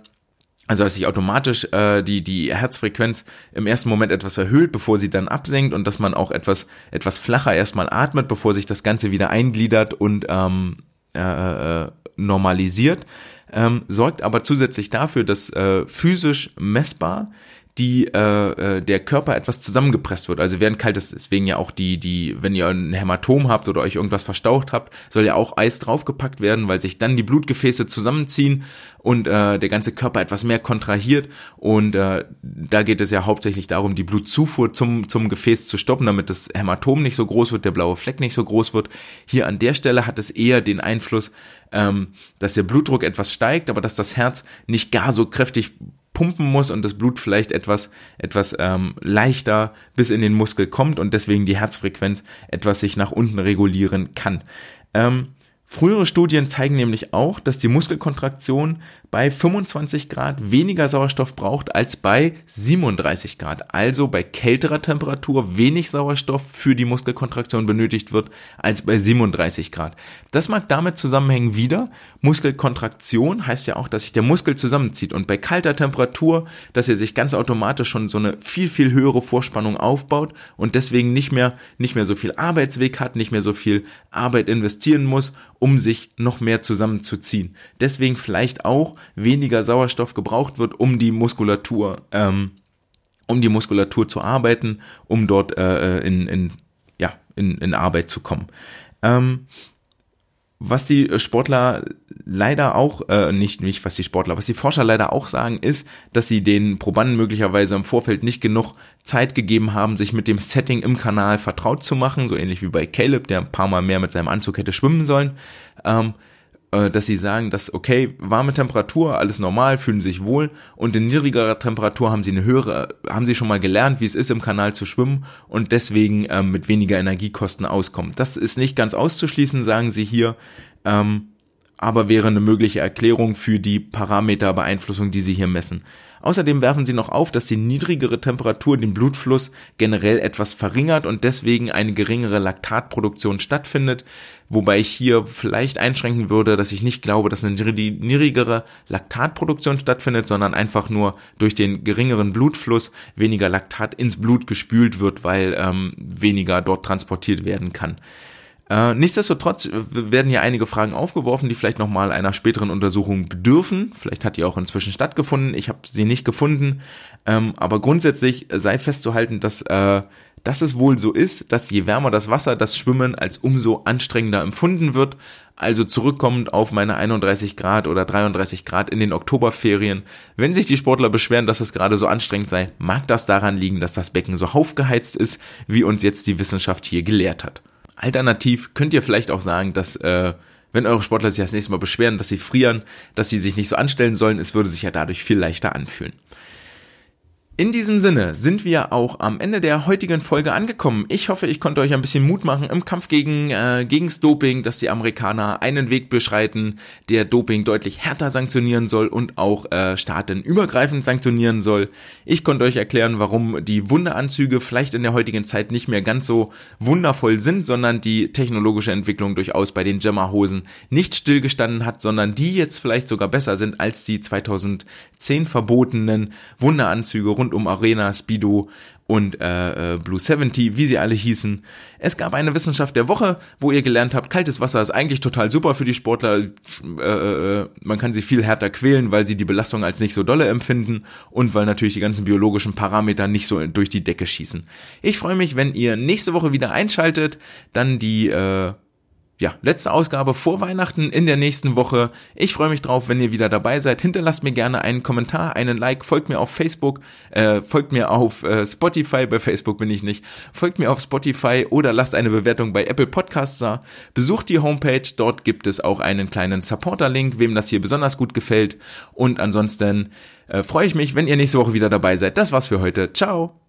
also dass sich automatisch äh, die die Herzfrequenz im ersten Moment etwas erhöht, bevor sie dann absenkt und dass man auch etwas etwas flacher erstmal atmet, bevor sich das Ganze wieder eingliedert und ähm, äh, äh, normalisiert, ähm, sorgt aber zusätzlich dafür, dass äh, physisch messbar die äh, äh, der Körper etwas zusammengepresst wird. Also während kalt ist, deswegen ja auch die, die, wenn ihr ein Hämatom habt oder euch irgendwas verstaucht habt, soll ja auch Eis draufgepackt werden, weil sich dann die Blutgefäße zusammenziehen und äh, der ganze Körper etwas mehr kontrahiert. Und äh, da geht es ja hauptsächlich darum, die Blutzufuhr zum, zum Gefäß zu stoppen, damit das Hämatom nicht so groß wird, der blaue Fleck nicht so groß wird. Hier an der Stelle hat es eher den Einfluss, ähm, dass der Blutdruck etwas steigt, aber dass das Herz nicht gar so kräftig pumpen muss und das Blut vielleicht etwas, etwas ähm, leichter bis in den Muskel kommt und deswegen die Herzfrequenz etwas sich nach unten regulieren kann. Ähm, Frühere Studien zeigen nämlich auch, dass die Muskelkontraktion bei 25 Grad weniger Sauerstoff braucht als bei 37 Grad. Also bei kälterer Temperatur wenig Sauerstoff für die Muskelkontraktion benötigt wird als bei 37 Grad. Das mag damit zusammenhängen wieder. Muskelkontraktion heißt ja auch, dass sich der Muskel zusammenzieht und bei kalter Temperatur, dass er sich ganz automatisch schon so eine viel, viel höhere Vorspannung aufbaut und deswegen nicht mehr, nicht mehr so viel Arbeitsweg hat, nicht mehr so viel Arbeit investieren muss um sich noch mehr zusammenzuziehen. Deswegen vielleicht auch weniger Sauerstoff gebraucht wird, um die Muskulatur, ähm, um die Muskulatur zu arbeiten, um dort äh, in, in, ja, in, in Arbeit zu kommen. Ähm, was die Sportler leider auch, äh, nicht, nicht was die Sportler, was die Forscher leider auch sagen, ist, dass sie den Probanden möglicherweise im Vorfeld nicht genug Zeit gegeben haben, sich mit dem Setting im Kanal vertraut zu machen, so ähnlich wie bei Caleb, der ein paar Mal mehr mit seinem Anzug hätte schwimmen sollen. Ähm, äh, dass sie sagen, dass okay, warme Temperatur, alles normal, fühlen sich wohl und in niedrigerer Temperatur haben sie eine höhere, haben sie schon mal gelernt, wie es ist, im Kanal zu schwimmen und deswegen ähm, mit weniger Energiekosten auskommen. Das ist nicht ganz auszuschließen, sagen sie hier, ähm, aber wäre eine mögliche Erklärung für die Parameterbeeinflussung, die sie hier messen. Außerdem werfen sie noch auf, dass die niedrigere Temperatur den Blutfluss generell etwas verringert und deswegen eine geringere Laktatproduktion stattfindet, wobei ich hier vielleicht einschränken würde, dass ich nicht glaube, dass eine niedrigere Laktatproduktion stattfindet, sondern einfach nur durch den geringeren Blutfluss weniger Laktat ins Blut gespült wird, weil ähm, weniger dort transportiert werden kann. Äh, nichtsdestotrotz werden hier einige Fragen aufgeworfen, die vielleicht nochmal einer späteren Untersuchung bedürfen. Vielleicht hat die auch inzwischen stattgefunden. Ich habe sie nicht gefunden. Ähm, aber grundsätzlich sei festzuhalten, dass, äh, dass es wohl so ist, dass je wärmer das Wasser, das Schwimmen als umso anstrengender empfunden wird. Also zurückkommend auf meine 31 Grad oder 33 Grad in den Oktoberferien. Wenn sich die Sportler beschweren, dass es gerade so anstrengend sei, mag das daran liegen, dass das Becken so aufgeheizt ist, wie uns jetzt die Wissenschaft hier gelehrt hat. Alternativ könnt ihr vielleicht auch sagen, dass äh, wenn eure Sportler sich das nächste Mal beschweren, dass sie frieren, dass sie sich nicht so anstellen sollen, es würde sich ja dadurch viel leichter anfühlen. In diesem Sinne sind wir auch am Ende der heutigen Folge angekommen. Ich hoffe, ich konnte euch ein bisschen Mut machen im Kampf gegen äh, gegens Doping, dass die Amerikaner einen Weg beschreiten, der Doping deutlich härter sanktionieren soll und auch äh, staatenübergreifend sanktionieren soll. Ich konnte euch erklären, warum die Wunderanzüge vielleicht in der heutigen Zeit nicht mehr ganz so wundervoll sind, sondern die technologische Entwicklung durchaus bei den Jammerhosen nicht stillgestanden hat, sondern die jetzt vielleicht sogar besser sind als die 2010 verbotenen Wunderanzüge rund rund um Arena, Speedo und äh, äh Blue 70, wie sie alle hießen. Es gab eine Wissenschaft der Woche, wo ihr gelernt habt, kaltes Wasser ist eigentlich total super für die Sportler. Äh, äh, man kann sie viel härter quälen, weil sie die Belastung als nicht so dolle empfinden und weil natürlich die ganzen biologischen Parameter nicht so durch die Decke schießen. Ich freue mich, wenn ihr nächste Woche wieder einschaltet, dann die äh, ja, letzte Ausgabe vor Weihnachten in der nächsten Woche. Ich freue mich drauf, wenn ihr wieder dabei seid. Hinterlasst mir gerne einen Kommentar, einen Like, folgt mir auf Facebook, äh, folgt mir auf äh, Spotify, bei Facebook bin ich nicht, folgt mir auf Spotify oder lasst eine Bewertung bei Apple Podcasts da. Besucht die Homepage, dort gibt es auch einen kleinen Supporter-Link, wem das hier besonders gut gefällt. Und ansonsten äh, freue ich mich, wenn ihr nächste Woche wieder dabei seid. Das war's für heute. Ciao!